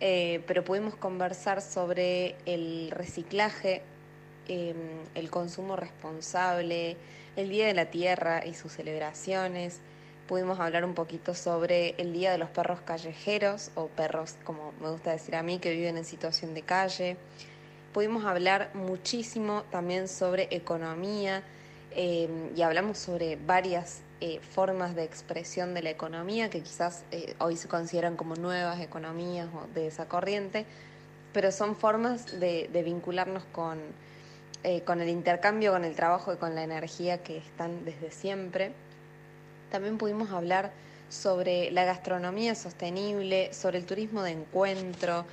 eh, pero pudimos conversar sobre el reciclaje, em, el consumo responsable, el Día de la Tierra y sus celebraciones. Pudimos hablar un poquito sobre el Día de los Perros Callejeros, o perros, como me gusta decir a mí, que viven en situación de calle. Pudimos hablar muchísimo también sobre economía eh, y hablamos sobre varias eh, formas de expresión de la economía que quizás eh, hoy se consideran como nuevas economías o de esa corriente, pero son formas de, de vincularnos con eh, con el intercambio, con el trabajo y con la energía que están desde siempre. También pudimos hablar sobre la gastronomía sostenible, sobre el turismo de encuentro,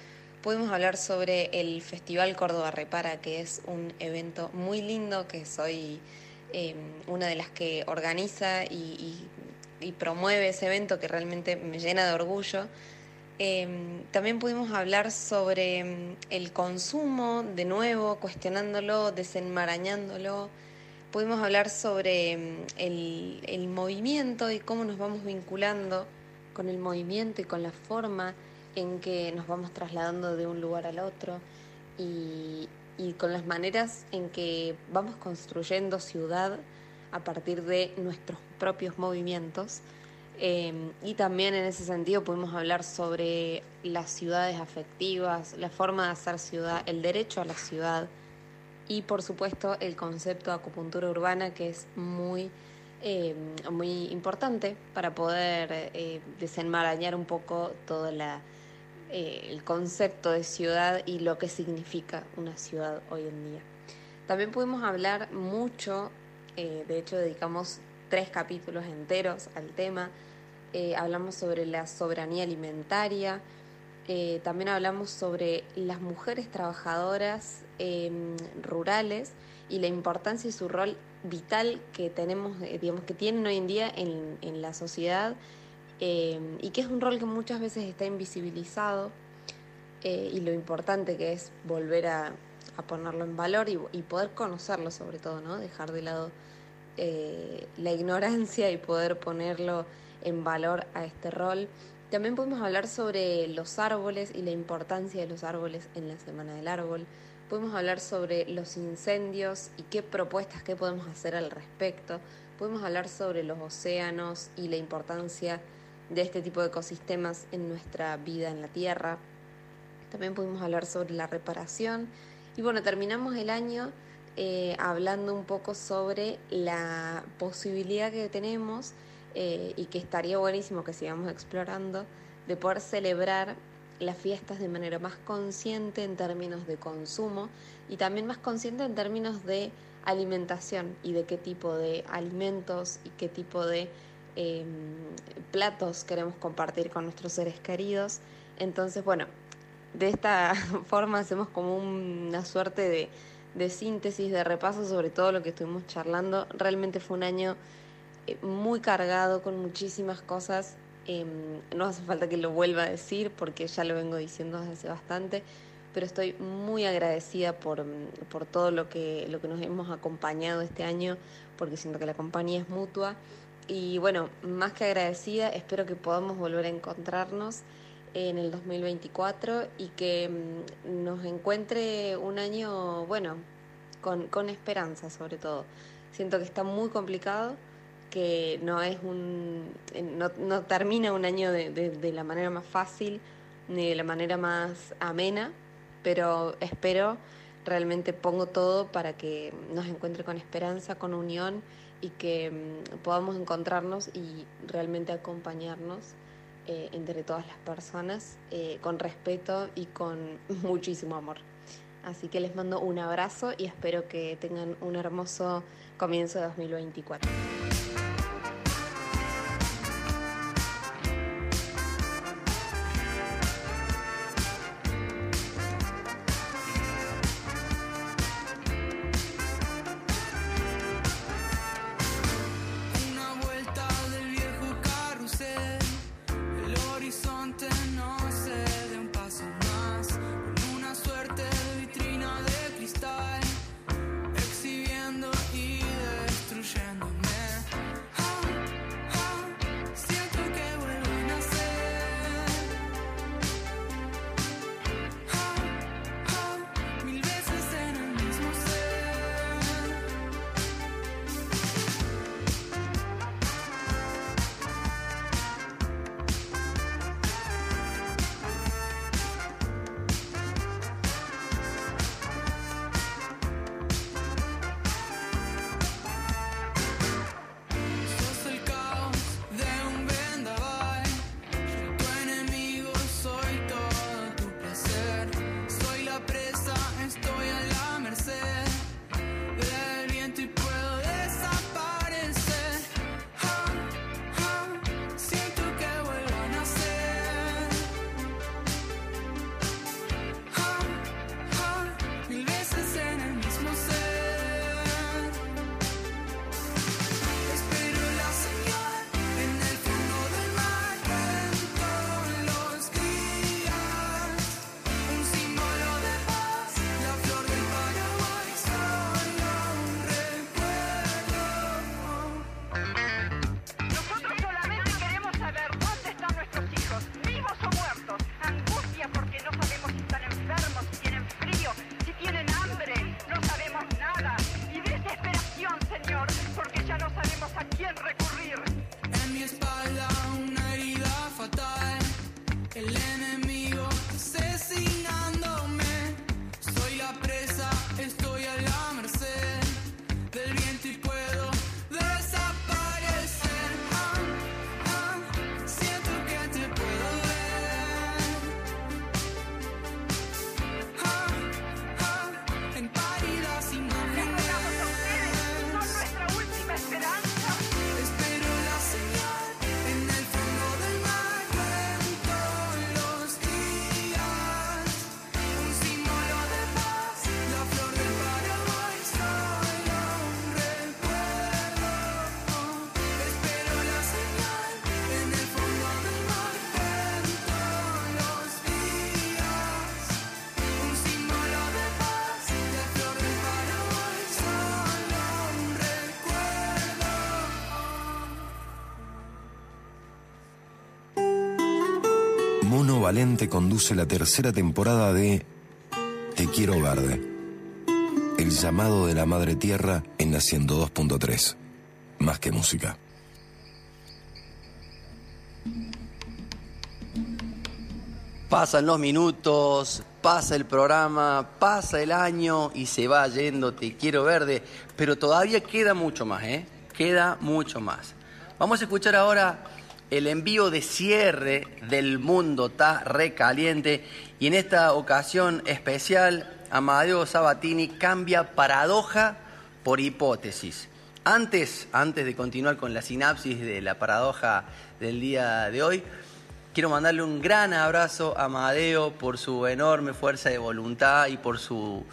pudimos hablar sobre el Festival Córdoba Repara, que es un evento muy lindo, que soy em, una de las que organiza y, promueve ese evento, que realmente me llena de orgullo. Em, también pudimos hablar sobre em, el consumo, de nuevo, cuestionándolo, desenmarañándolo. Pudimos hablar sobre el, el movimiento y cómo nos vamos vinculando con el movimiento y con la forma en que nos vamos trasladando de un lugar al otro y, con las maneras en que vamos construyendo ciudad a partir de nuestros propios movimientos. Em, y también en ese sentido podemos hablar sobre las ciudades afectivas, la forma de hacer ciudad, el derecho a la ciudad y por supuesto el concepto de acupuntura urbana que es muy, em, muy importante para poder eh, desenmarañar un poco toda la, eh, el concepto de ciudad y lo que significa una ciudad hoy en día. También pudimos hablar mucho, eh, de hecho dedicamos tres capítulos enteros al tema, eh, hablamos sobre la soberanía alimentaria, también hablamos sobre las mujeres trabajadoras em, rurales y la importancia y su rol vital que tenemos, digamos, que tienen hoy en día en, la sociedad eh, y que es un rol que muchas veces está invisibilizado eh, y lo importante que es volver a, ponerlo en valor y, poder conocerlo sobre todo, ¿no? Dejar de lado eh, la ignorancia y poder ponerlo en valor a este rol. También podemos hablar sobre los árboles y la importancia de los árboles en la Semana del Árbol. Podemos hablar sobre los incendios y qué propuestas, qué podemos hacer al respecto. Podemos hablar sobre los océanos y la importancia de este tipo de ecosistemas en nuestra vida en la Tierra. También pudimos hablar sobre la reparación. Y bueno, terminamos el año eh, hablando un poco sobre la posibilidad que tenemos eh, y que estaría buenísimo que sigamos explorando de poder celebrar las fiestas de manera más consciente en términos de consumo y también más consciente en términos de alimentación y de qué tipo de alimentos y qué tipo de Em, platos queremos compartir con nuestros seres queridos. Entonces, bueno, de esta [laughs] forma hacemos como una suerte de, síntesis, de repaso sobre todo lo que estuvimos charlando. Realmente fue un año eh, muy cargado con muchísimas cosas. Em, no hace falta que lo vuelva a decir porque ya lo vengo diciendo desde hace bastante, pero estoy muy agradecida por, por todo lo que, lo que nos hemos acompañado este año, porque siento que la compañía es mutua y bueno, más que agradecida, espero que podamos volver a encontrarnos en el 2024 y que mm, nos encuentre un año, bueno, con, con esperanza sobre todo. Siento que está muy complicado, que no es un no, no termina un año de, de, la manera más fácil ni de la manera más amena, pero espero realmente pongo todo para que nos encuentre con esperanza, con unión y que mm, podamos encontrarnos y realmente acompañarnos eh, entre todas las personas eh, con respeto y con [laughs] muchísimo amor. Así que les mando un abrazo y espero que tengan un hermoso comienzo de 2024. Conduce la tercera temporada de Te Quiero Verde. El llamado de la Madre Tierra en la 102.3. Más que música. Pasan los minutos, pasa el programa, pasa el año y se va yendo Te Quiero Verde, pero todavía queda mucho más, ¿eh? Queda mucho más. Vamos a escuchar ahora el envío de cierre del mundo está recaliente y en esta ocasión especial Amadeo Sabatini cambia paradoja por hipótesis. Antes, antes de continuar con la sinapsis de la paradoja del día de hoy, quiero mandarle un gran abrazo a Amadeo por su enorme fuerza de voluntad y por su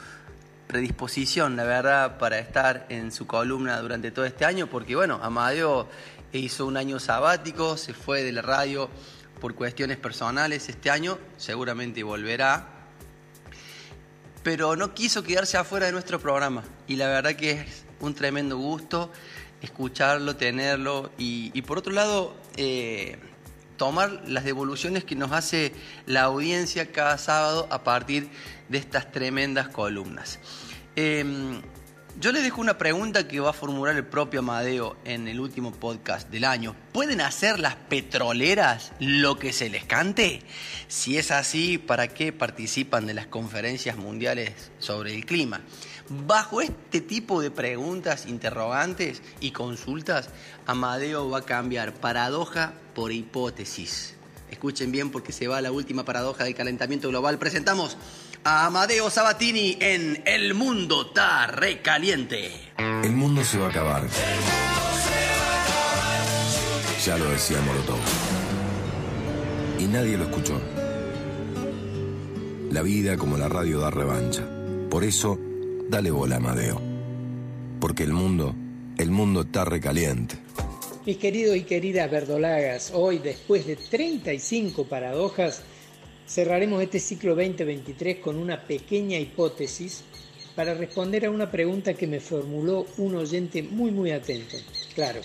predisposición, la verdad, para estar en su columna durante todo este año, porque bueno, Amadeo hizo un año sabático, se fue de la radio por cuestiones personales este año, seguramente volverá, pero no quiso quedarse afuera de nuestro programa y la verdad que es un tremendo gusto escucharlo, tenerlo y, por otro lado eh, tomar las devoluciones que nos hace la audiencia cada sábado a partir de estas tremendas columnas. Eh, yo les dejo una pregunta que va a formular el propio Amadeo en el último podcast del año. ¿Pueden hacer las petroleras lo que se les cante? Si es así, ¿para qué participan de las conferencias mundiales sobre el clima? Bajo este tipo de preguntas, interrogantes y consultas, Amadeo va a cambiar paradoja por hipótesis. Escuchen bien porque se va la última paradoja del calentamiento global. Presentamos a Amadeo Sabatini en El mundo está recaliente. El mundo se va a acabar. Ya lo decía Molotov. Y nadie lo escuchó. La vida como la radio da revancha. Por eso, dale bola, Amadeo. Porque el mundo, el mundo está recaliente. Mis queridos y queridas verdolagas, hoy después de 35 paradojas, cerraremos este ciclo 2023 con una pequeña hipótesis para responder a una pregunta que me formuló un oyente muy muy atento. Claro,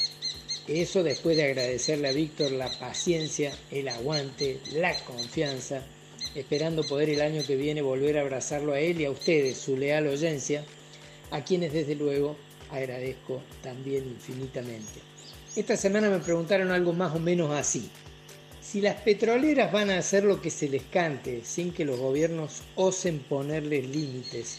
eso después de agradecerle a Víctor la paciencia, el aguante, la confianza, esperando poder el año que viene volver a abrazarlo a él y a ustedes, su leal oyencia, a quienes desde luego agradezco también infinitamente. Esta semana me preguntaron algo más o menos así. Si las petroleras van a hacer lo que se les cante sin que los gobiernos osen ponerles límites,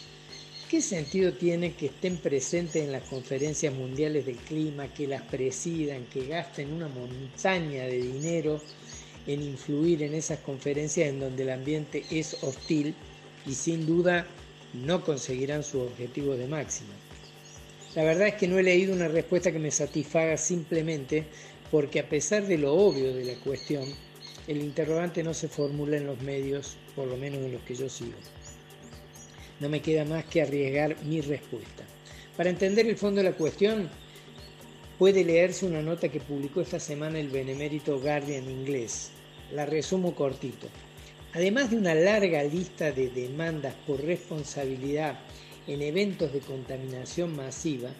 ¿qué sentido tiene que estén presentes en las conferencias mundiales del clima, que las presidan, que gasten una montaña de dinero en influir en esas conferencias en donde el ambiente es hostil y sin duda no conseguirán sus objetivos de máxima? La verdad es que no he leído una respuesta que me satisfaga simplemente porque a pesar de lo obvio de la cuestión, el interrogante no se formula en los medios, por lo menos en los que yo sigo. No me queda más que arriesgar mi respuesta. Para entender el fondo de la cuestión, puede leerse una nota que publicó esta semana el benemérito Guardian inglés. La resumo cortito. Además de una larga lista de demandas por responsabilidad en eventos de contaminación masiva,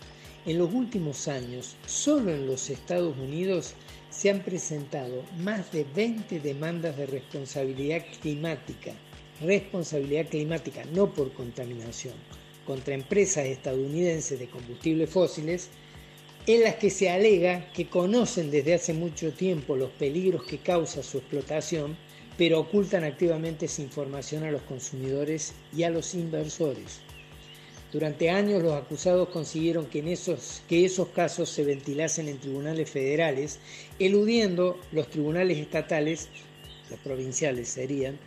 en los últimos años, solo en los Estados Unidos, se han presentado más de 20 demandas de responsabilidad climática, responsabilidad climática no por contaminación, contra empresas estadounidenses de combustibles fósiles en las que se alega que conocen desde hace mucho tiempo los peligros que causa su explotación, pero ocultan activamente esa información a los consumidores y a los inversores. Durante años los acusados consiguieron que, en esos, que esos casos se ventilasen en tribunales federales, eludiendo los tribunales estatales, los provinciales serían,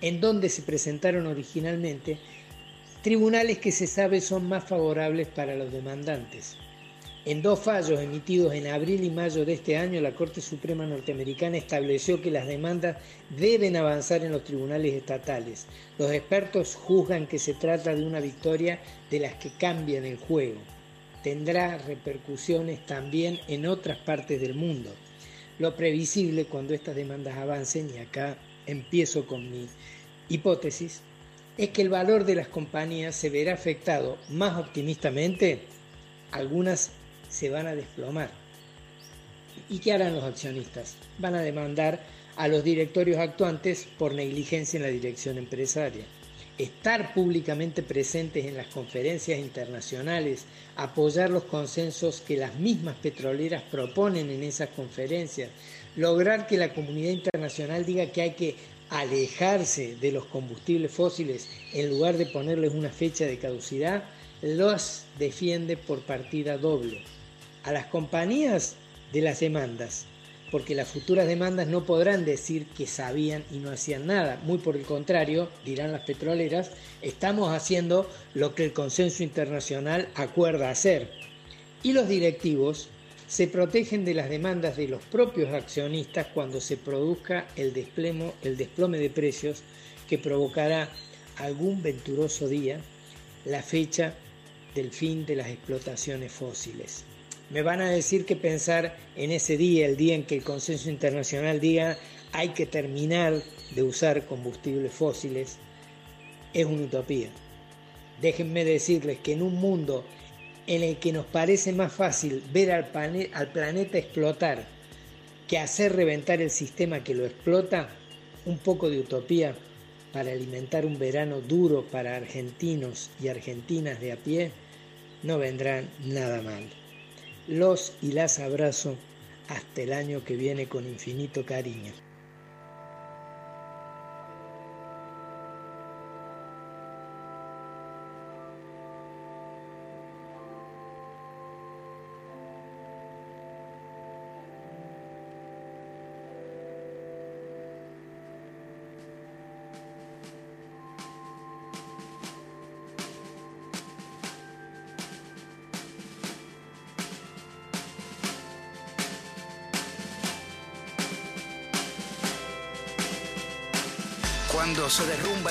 en donde se presentaron originalmente, tribunales que se sabe son más favorables para los demandantes. En dos fallos emitidos en abril y mayo de este año, la Corte Suprema norteamericana estableció que las demandas deben avanzar en los tribunales estatales. Los expertos juzgan que se trata de una victoria de las que cambian el juego. Tendrá repercusiones también en otras partes del mundo. Lo previsible cuando estas demandas avancen, y acá empiezo con mi hipótesis, es que el valor de las compañías se verá afectado más optimistamente, algunas se van a desplomar. ¿Y qué harán los accionistas? Van a demandar a los directorios actuantes por negligencia en la dirección empresaria. Estar públicamente presentes en las conferencias internacionales, apoyar los consensos que las mismas petroleras proponen en esas conferencias, lograr que la comunidad internacional diga que hay que alejarse de los combustibles fósiles en lugar de ponerles una fecha de caducidad, los defiende por partida doble a las compañías de las demandas, porque las futuras demandas no podrán decir que sabían y no hacían nada. Muy por el contrario, dirán las petroleras, estamos haciendo lo que el consenso internacional acuerda hacer. Y los directivos se protegen de las demandas de los propios accionistas cuando se produzca el, desplome de precios que provocará algún venturoso día la fecha del fin de las explotaciones fósiles. Me van a decir que pensar en ese día, el día en que el consenso internacional diga hay que terminar de usar combustibles fósiles, es una utopía. Déjenme decirles que en un mundo en el que nos parece más fácil ver al, planeta explotar que hacer reventar el sistema que lo explota, un poco de utopía para alimentar un verano duro para argentinos y argentinas de a pie, no vendrán nada mal. Los y las abrazo hasta el año que viene con infinito cariño.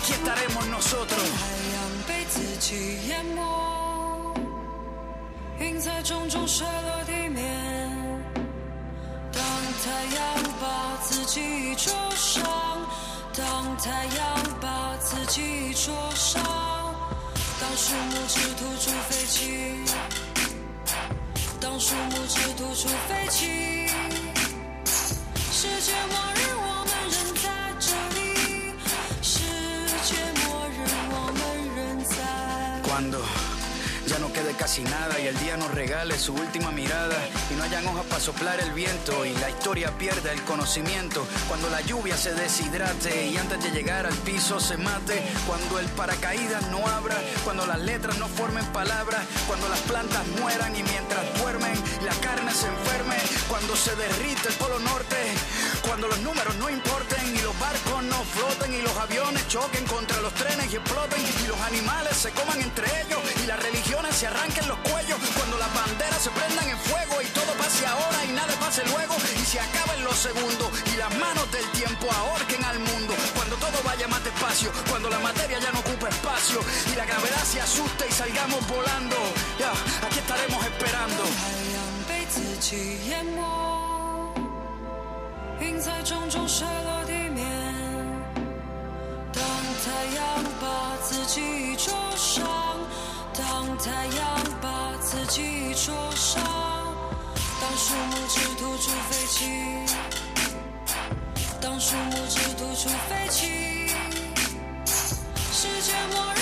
aquí estaremos nosotros. 太阳被自己淹没，云彩重重摔落地面。当太阳把自己灼伤，当太阳把自己灼伤，当树木只吐出废气，当树木只吐出废气，nada y el día nos regale su última mirada y no hayan hojas para soplar el viento y la historia pierda el conocimiento. Cuando la lluvia se deshidrate y antes de llegar al piso se mate. Cuando el paracaídas no abra, cuando las letras no formen palabras, cuando las plantas mueran y mientras duermen la carne se enferme. Cuando se derrite el polo norte, cuando los números no importen y los barcos no floten y los aviones choquen contra los trenes y exploten y los animales se coman entre ellos y las religiones se arranquen los cuellos. Cuando las banderas se prendan en fuego y todo pase ahora y nada pase luego y se acaben los segundos y las manos del tiempo ahorquen al mundo. Cuando todo vaya más despacio, cuando la materia ya no ocupa espacio y la gravedad se asuste y salgamos volando. Ya, aquí estaremos esperando. 太阳被自己 己淹没，映在种种摔落地面。当太阳把自己灼伤， 当太阳把自己灼伤，当树木枝突出飞起，当树木枝突出飞起，世界末日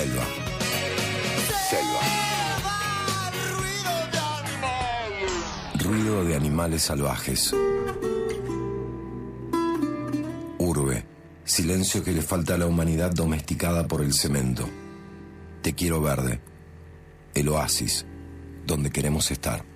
Selva. Selva. Ruido de animales salvajes. Urbe. Silencio que le falta a la humanidad domesticada por el cemento. Te quiero verde. El oasis. Donde queremos estar.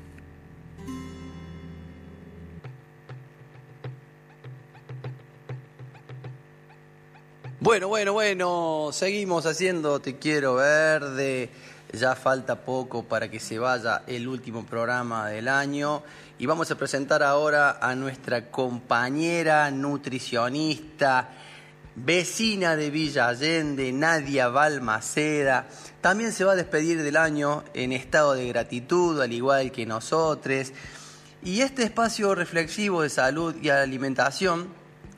Bueno, bueno, seguimos haciendo Te Quiero Verde. Ya falta poco para que se vaya el último programa del año. Y vamos a presentar ahora a nuestra compañera nutricionista, vecina de Villa Allende, Nadia Balmaceda. También se va a despedir del año en estado de gratitud, al igual que nosotros. Y este espacio reflexivo de salud y alimentación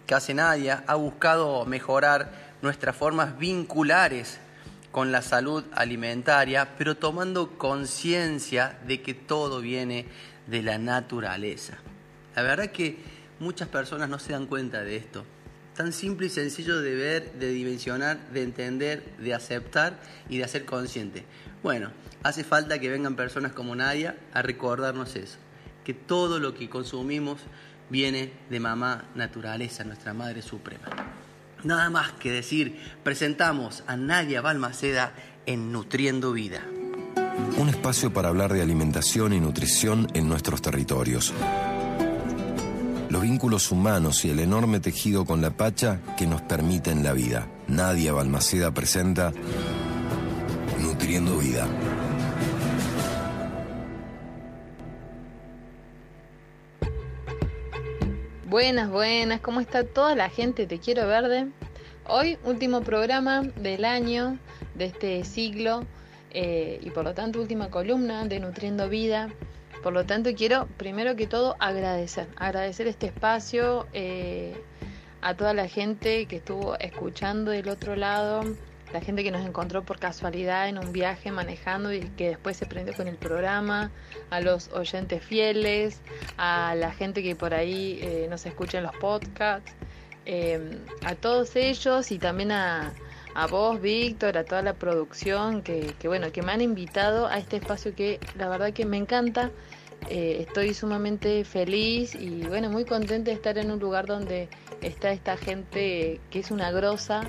que hace Nadia ha buscado mejorar nuestras formas vinculares con la salud alimentaria, pero tomando conciencia de que todo viene de la naturaleza. La verdad que muchas personas no se dan cuenta de esto. Tan simple y sencillo de ver, de dimensionar, de entender, de aceptar y de hacer consciente. Bueno, hace falta que vengan personas como Nadia a recordarnos eso, que todo lo que consumimos viene de mamá naturaleza, nuestra madre suprema. Nada más que decir, presentamos a Nadia Balmaceda en Nutriendo Vida. Un espacio para hablar de alimentación y nutrición en nuestros territorios. Los vínculos humanos y el enorme tejido con la Pacha que nos permiten la vida. Nadia Balmaceda presenta Nutriendo Vida. Buenas, buenas, ¿cómo está toda la gente? Te quiero verde. Hoy, último programa del año, de este siglo, eh, y por lo tanto, última columna de Nutriendo Vida. Por lo tanto, quiero primero que todo agradecer, agradecer este espacio eh, a toda la gente que estuvo escuchando del otro lado, la gente que nos encontró por casualidad en un viaje manejando y que después se prendió con el programa, a los oyentes fieles, a la gente que por ahí eh, nos escucha en los podcasts, eh, a todos ellos y también a, a vos, Víctor, a toda la producción que, que, bueno, que me han invitado a este espacio que la verdad que me encanta. Eh, estoy sumamente feliz y bueno, muy contenta de estar en un lugar donde está esta gente que es una grosa,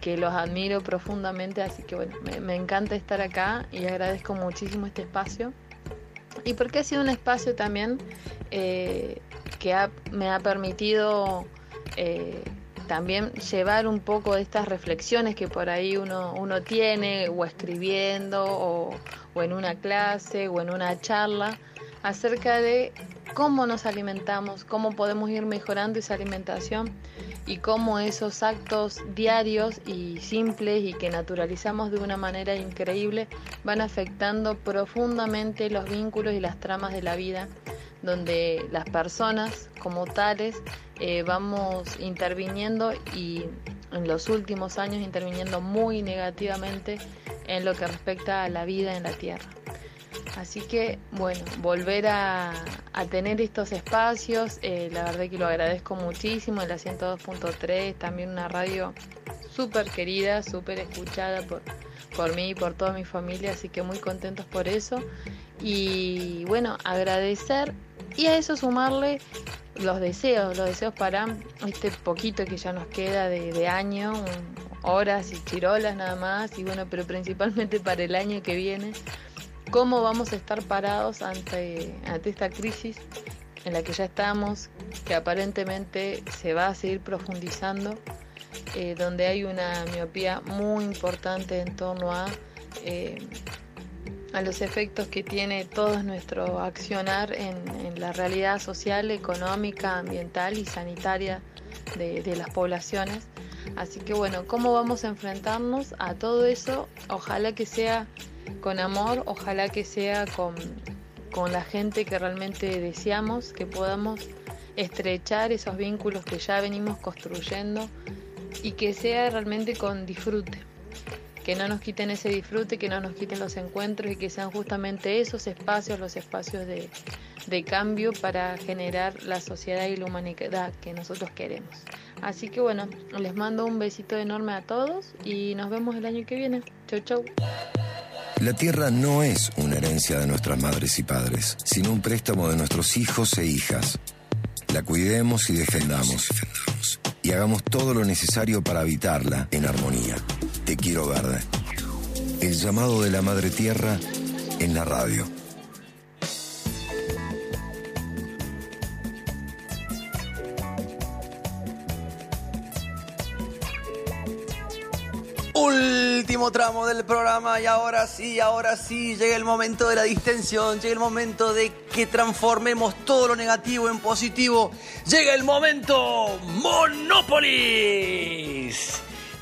que los admiro profundamente, así que bueno, me, encanta estar acá y agradezco muchísimo este espacio. Y porque ha sido un espacio también eh, que me ha permitido eh, también llevar un poco de estas reflexiones que por ahí uno, uno tiene, o escribiendo, o en una clase, o en una charla, acerca de cómo nos alimentamos, cómo podemos ir mejorando esa alimentación y cómo esos actos diarios y simples y que naturalizamos de una manera increíble van afectando profundamente los vínculos y las tramas de la vida, donde las personas como tales eh, vamos interviniendo y en los últimos años interviniendo muy negativamente en lo que respecta a la vida en la Tierra. Así que, bueno, volver a, tener estos espacios, eh, la verdad que lo agradezco muchísimo, la 102.3, también una radio súper querida, súper escuchada por, por mí y por toda mi familia, así que muy contentos por eso. Y bueno, agradecer y a eso sumarle los deseos, los deseos para este poquito que ya nos queda de, de año, horas y chirolas nada más, y bueno, pero principalmente para el año que viene cómo vamos a estar parados ante, ante esta crisis en la que ya estamos, que aparentemente se va a seguir profundizando, eh, donde hay una miopía muy importante en torno a, eh, a los efectos que tiene todo nuestro accionar en, en, la realidad social, económica, ambiental y sanitaria de, de las poblaciones. Así que bueno, ¿cómo vamos a enfrentarnos a todo eso? Ojalá que sea con amor, ojalá que sea con, con la gente que realmente deseamos, que podamos estrechar esos vínculos que ya venimos construyendo y que sea realmente con disfrute, que no nos quiten ese disfrute, que no nos quiten los encuentros y que sean justamente esos espacios, los espacios de, de cambio para generar la sociedad y la humanidad que nosotros queremos. Así que bueno, les mando un besito enorme a todos y nos vemos el año que viene. Chau, chau. La tierra no es una herencia de nuestras madres y padres, sino un préstamo de nuestros hijos e hijas. La cuidemos y defendamos. Y hagamos todo lo necesario para habitarla en armonía. Te quiero verde. El llamado de la madre tierra en la radio. Último tramo del programa y ahora sí, ahora sí, llega el momento de la distensión, llega el momento de que transformemos todo lo negativo en positivo, llega el momento Monópolis.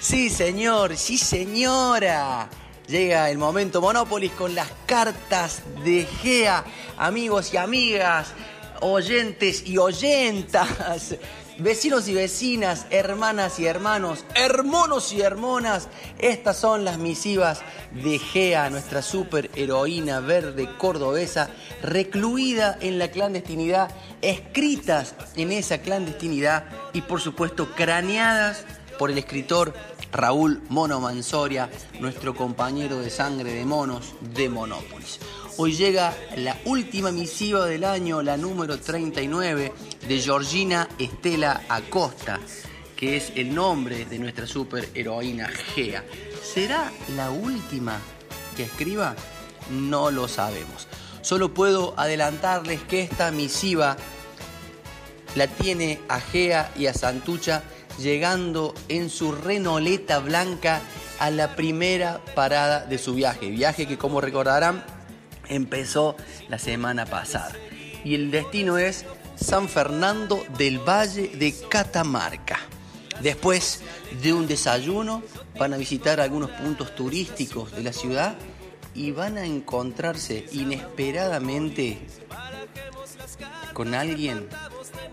Sí, señor, sí, señora. Llega el momento Monópolis con las cartas de Gea, amigos y amigas, oyentes y oyentas Vecinos y vecinas, hermanas y hermanos, hermanos y hermanas, estas son las misivas de Gea, nuestra superheroína verde cordobesa, recluida en la clandestinidad, escritas en esa clandestinidad y por supuesto craneadas por el escritor Raúl Mono Mansoria, nuestro compañero de sangre de monos de Monópolis. Hoy llega la última misiva del año, la número 39, de Georgina Estela Acosta, que es el nombre de nuestra superheroína Gea. ¿Será la última que escriba? No lo sabemos. Solo puedo adelantarles que esta misiva la tiene a Gea y a Santucha llegando en su renoleta blanca a la primera parada de su viaje. Viaje que como recordarán empezó la semana pasada. Y el destino es San Fernando del Valle de Catamarca. Después de un desayuno van a visitar algunos puntos turísticos de la ciudad y van a encontrarse inesperadamente con alguien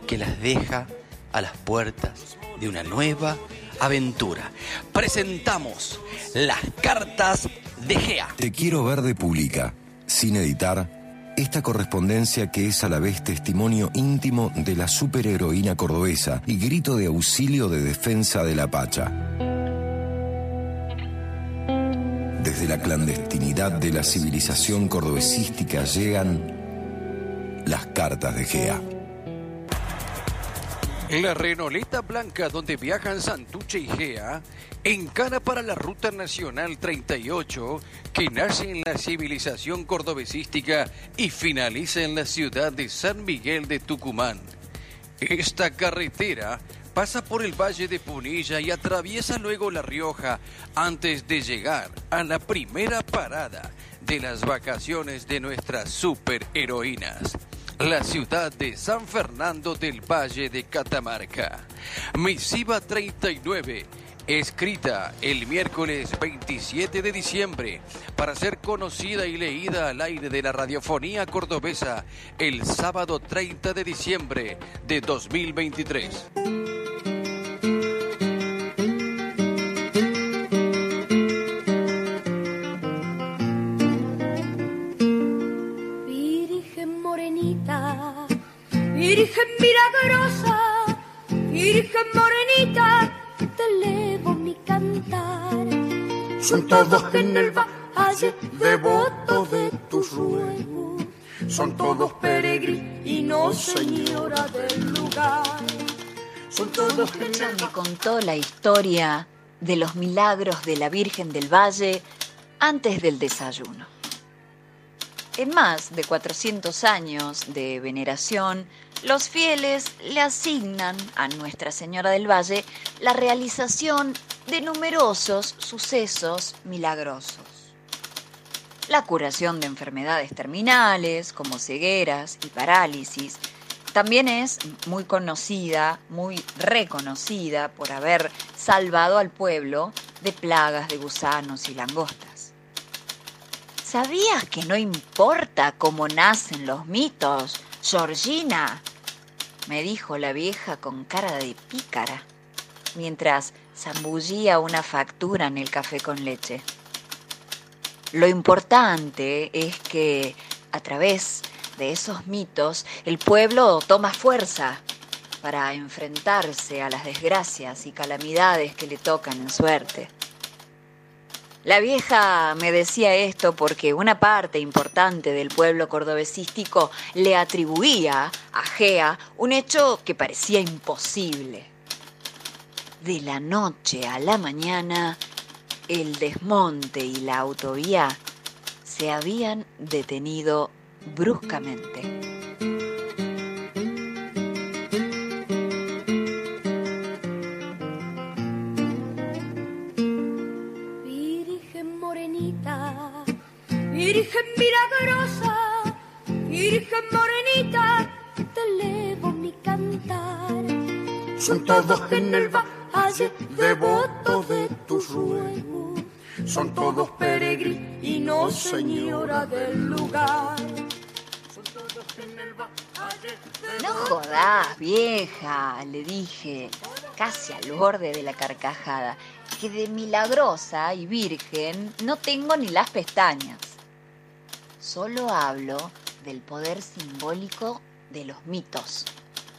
que las deja a las puertas de una nueva aventura. Presentamos las cartas de Gea. Te quiero ver de publica, sin editar, esta correspondencia que es a la vez testimonio íntimo de la superheroína cordobesa y grito de auxilio de defensa de la Pacha. Desde la clandestinidad de la civilización cordobesística llegan las cartas de Gea. La Renoleta Blanca donde viajan Santuche y Gea encara para la Ruta Nacional 38 que nace en la civilización cordobesística y finaliza en la ciudad de San Miguel de Tucumán. Esta carretera pasa por el Valle de Punilla y atraviesa luego La Rioja antes de llegar a la primera parada de las vacaciones de nuestras superheroínas la ciudad de San Fernando del Valle de Catamarca. Misiva 39, escrita el miércoles 27 de diciembre para ser conocida y leída al aire de la radiofonía cordobesa el sábado 30 de diciembre de 2023. Virgen milagrosa, Virgen morenita, te elevo mi cantar. Son todos en el valle devotos de tus ruegos, son todos peregrinos, señora del lugar. Son todos en me contó la historia de los milagros de la Virgen del Valle antes del desayuno. En más de 400 años de veneración, los fieles le asignan a Nuestra Señora del Valle la realización de numerosos sucesos milagrosos. La curación de enfermedades terminales como cegueras y parálisis también es muy conocida, muy reconocida por haber salvado al pueblo de plagas de gusanos y langostas. ¿Sabías que no importa cómo nacen los mitos, Georgina? Me dijo la vieja con cara de pícara, mientras zambullía una factura en el café con leche. Lo importante es que a través de esos mitos el pueblo toma fuerza para enfrentarse a las desgracias y calamidades que le tocan en suerte. La vieja me decía esto porque una parte importante del pueblo cordobesístico le atribuía a Gea un hecho que parecía imposible. De la noche a la mañana, el desmonte y la autovía se habían detenido bruscamente. Virgen milagrosa, Virgen morenita, te elevo mi cantar. Son todos en el valle devotos de tus ruegos, son todos peregrinos, señora del lugar. Son todos en el valle No jodas, vieja, le dije, casi al borde de la carcajada, que de milagrosa y virgen no tengo ni las pestañas. Solo hablo del poder simbólico de los mitos,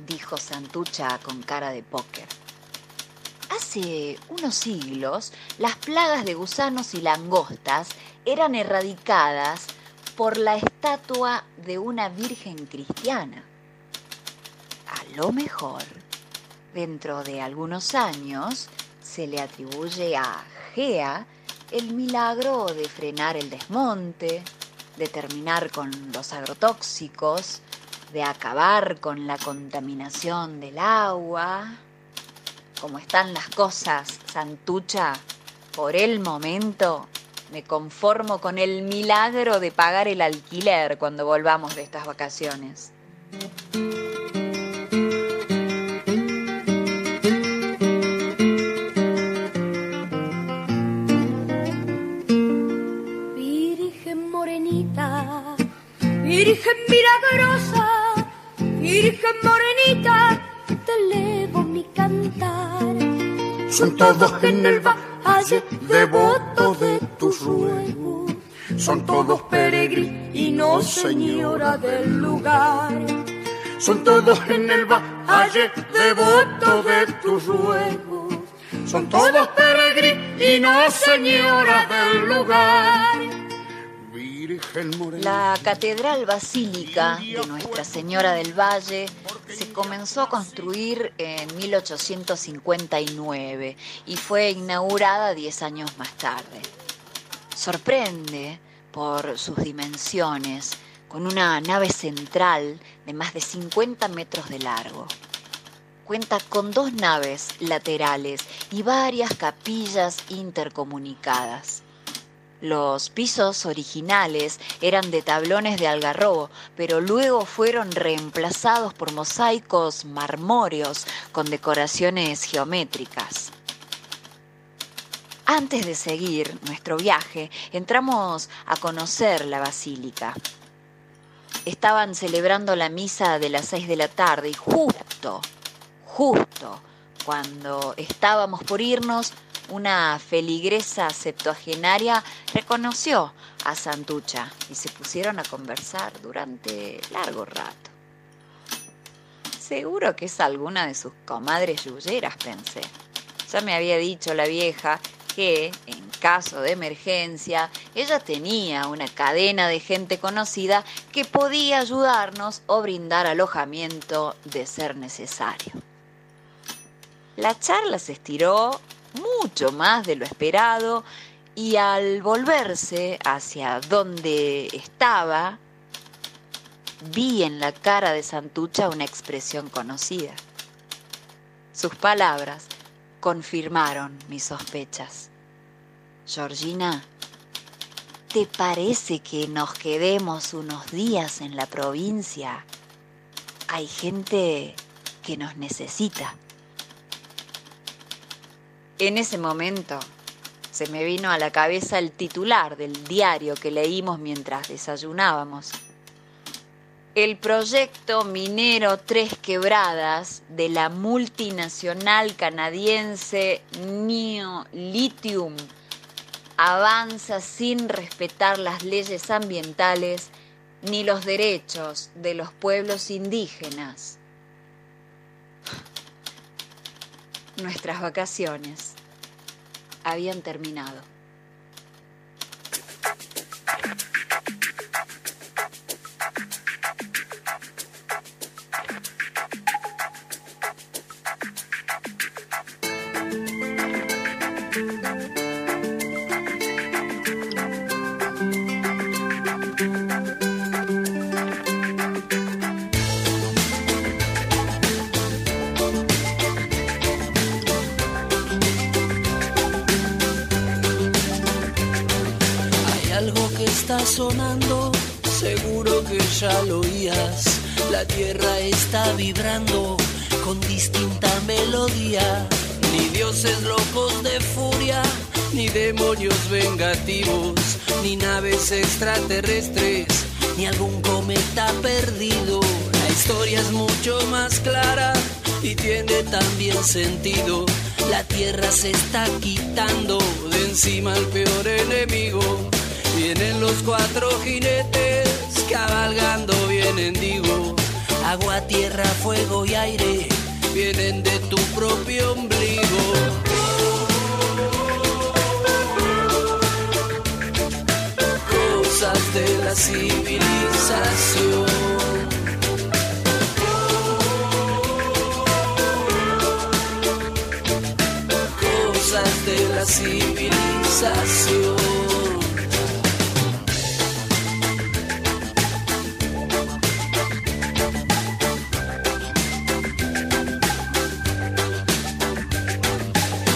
dijo Santucha con cara de póker. Hace unos siglos, las plagas de gusanos y langostas eran erradicadas por la estatua de una virgen cristiana. A lo mejor, Dentro de algunos años se le atribuye a Gea el milagro de frenar el desmonte, de terminar con los agrotóxicos, de acabar con la contaminación del agua. Como están las cosas, Santucha, por el momento me conformo con el milagro de pagar el alquiler cuando volvamos de estas vacaciones. Virgen milagrosa, Virgen morenita, te elevo mi cantar. Son todos en el valle devotos de tus ruegos. Son todos peregrinos, señora del lugar. Son todos en el valle devotos de tus ruegos. Son todos peregrinos, señora del lugar. La Catedral Basílica de Nuestra Señora del Valle se comenzó a construir en 1859 y fue inaugurada 10 años más tarde. Sorprende por sus dimensiones, con una nave central de más de 50 metros de largo. Cuenta con dos naves laterales y varias capillas intercomunicadas. Los pisos originales eran de tablones de algarrobo, pero luego fueron reemplazados por mosaicos marmóreos con decoraciones geométricas. Antes de seguir nuestro viaje, entramos a conocer la basílica. Estaban celebrando la misa de las seis de la tarde y justo, justo cuando estábamos por irnos, una feligresa septuagenaria reconoció a Santucha y se pusieron a conversar durante largo rato. Seguro que es alguna de sus comadres yuyeras, pensé. Ya me había dicho la vieja que, en caso de emergencia, ella tenía una cadena de gente conocida que podía ayudarnos o brindar alojamiento de ser necesario. La charla se estiró mucho más de lo esperado y al volverse hacia donde estaba, vi en la cara de Santucha una expresión conocida. Sus palabras confirmaron mis sospechas. Georgina, ¿te parece que nos quedemos unos días en la provincia? Hay gente que nos necesita. En ese momento se me vino a la cabeza el titular del diario que leímos mientras desayunábamos. El proyecto minero Tres Quebradas de la multinacional canadiense Neo Lithium avanza sin respetar las leyes ambientales ni los derechos de los pueblos indígenas. Nuestras vacaciones habían terminado. Extraterrestres, ni algún cometa perdido. La historia es mucho más clara y tiene también sentido. La tierra se está quitando de encima al peor enemigo. Vienen los cuatro jinetes cabalgando, vienen, digo. Agua, tierra, fuego y aire vienen de tu civilización. cosas de la civilización.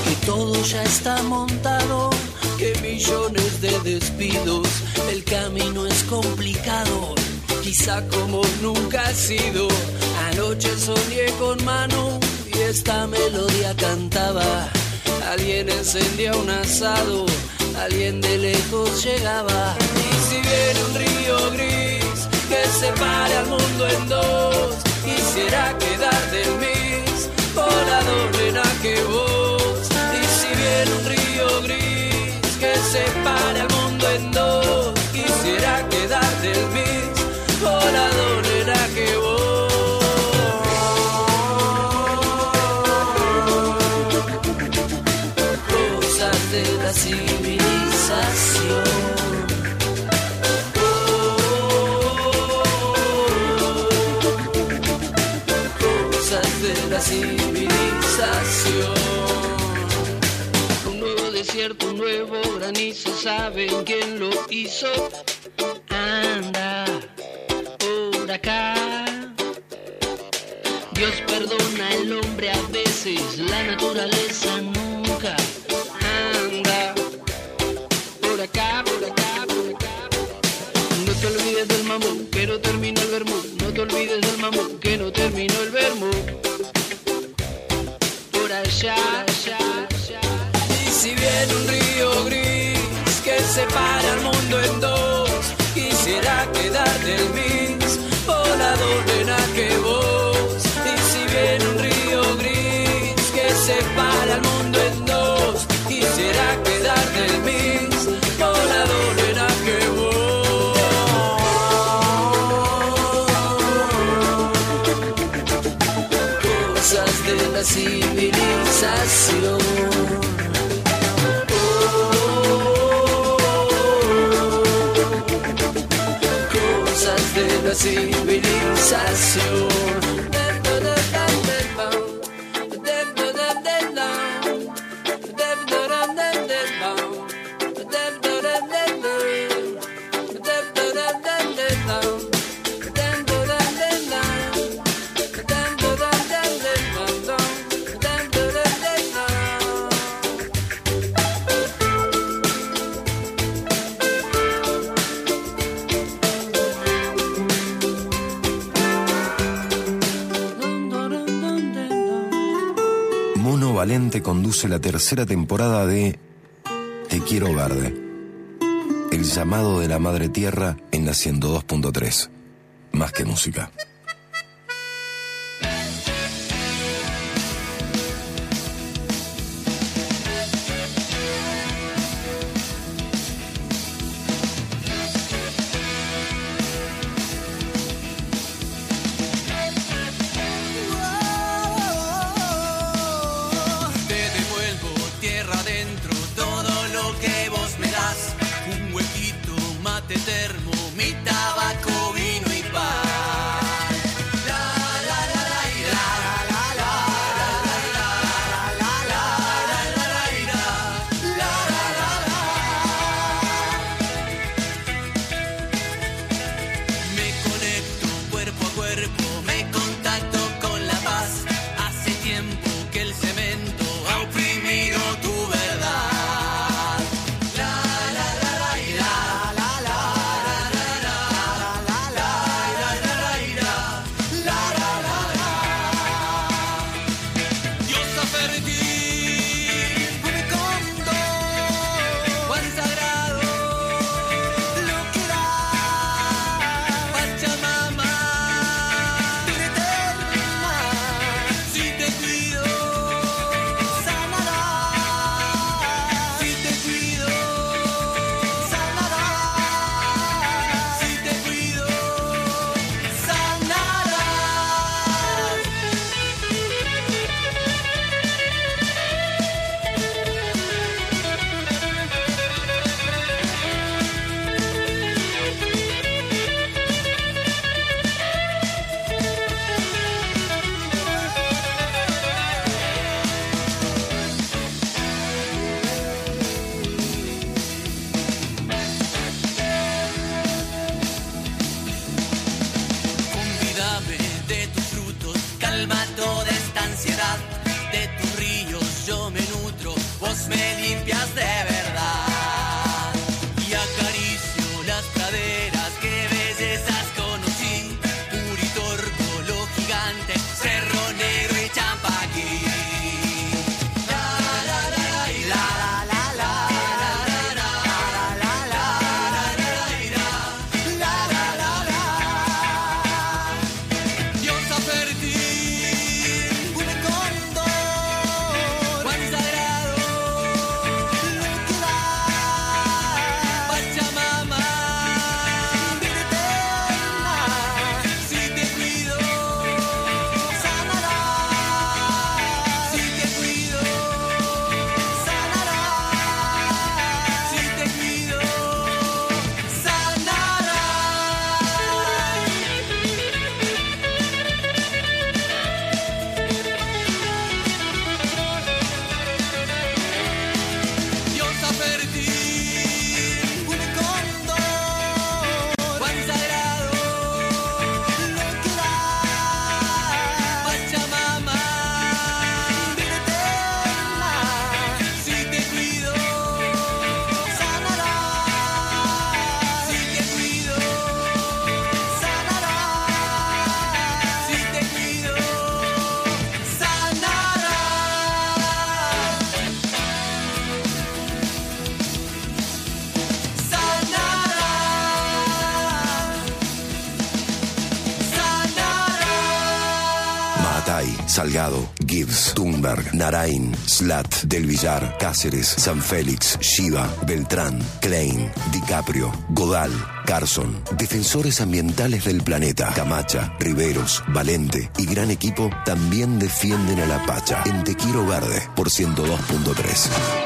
Que todo ya está montado, que millones de despidos, quizá como nunca ha sido. Anoche soñé con Manu y esta melodía cantaba. Alguien encendía un asado, alguien de lejos llegaba. Y si viene un río gris que separe al mundo en dos, quisiera quedar del mis volador nena que vos. Y si viene un río gris que separe al mundo en dos, ¿saben quién lo hizo? Anda por acá. Dios perdona al hombre a veces, la naturaleza nunca. Por acá, por acá, por acá. No te olvides del mamón, que no terminó el vermú. No te olvides del mamón, que no terminó el vermú. Por allá, allá, allá. Y si viene un río gris que separa al mundo en dos, quisiera quedar del mis volador nena que vos. Y si viene un río gris que separa al mundo nuestra civilización. Oh, oh, oh, cosas de la civilización. Conduce la tercera temporada de Te quiero verde. El llamado de la Madre Tierra en la 102.3. Más que música. Salgado, Gibbs, Thunberg, Narain, Slat, Del Villar, Cáceres, San Félix, Shiva, Beltrán, Klein, DiCaprio, Godal, Carson, defensores ambientales del planeta, Camacha, Riveros, Valente y gran equipo también defienden a la Pacha en Tequiro Verde por 102.3.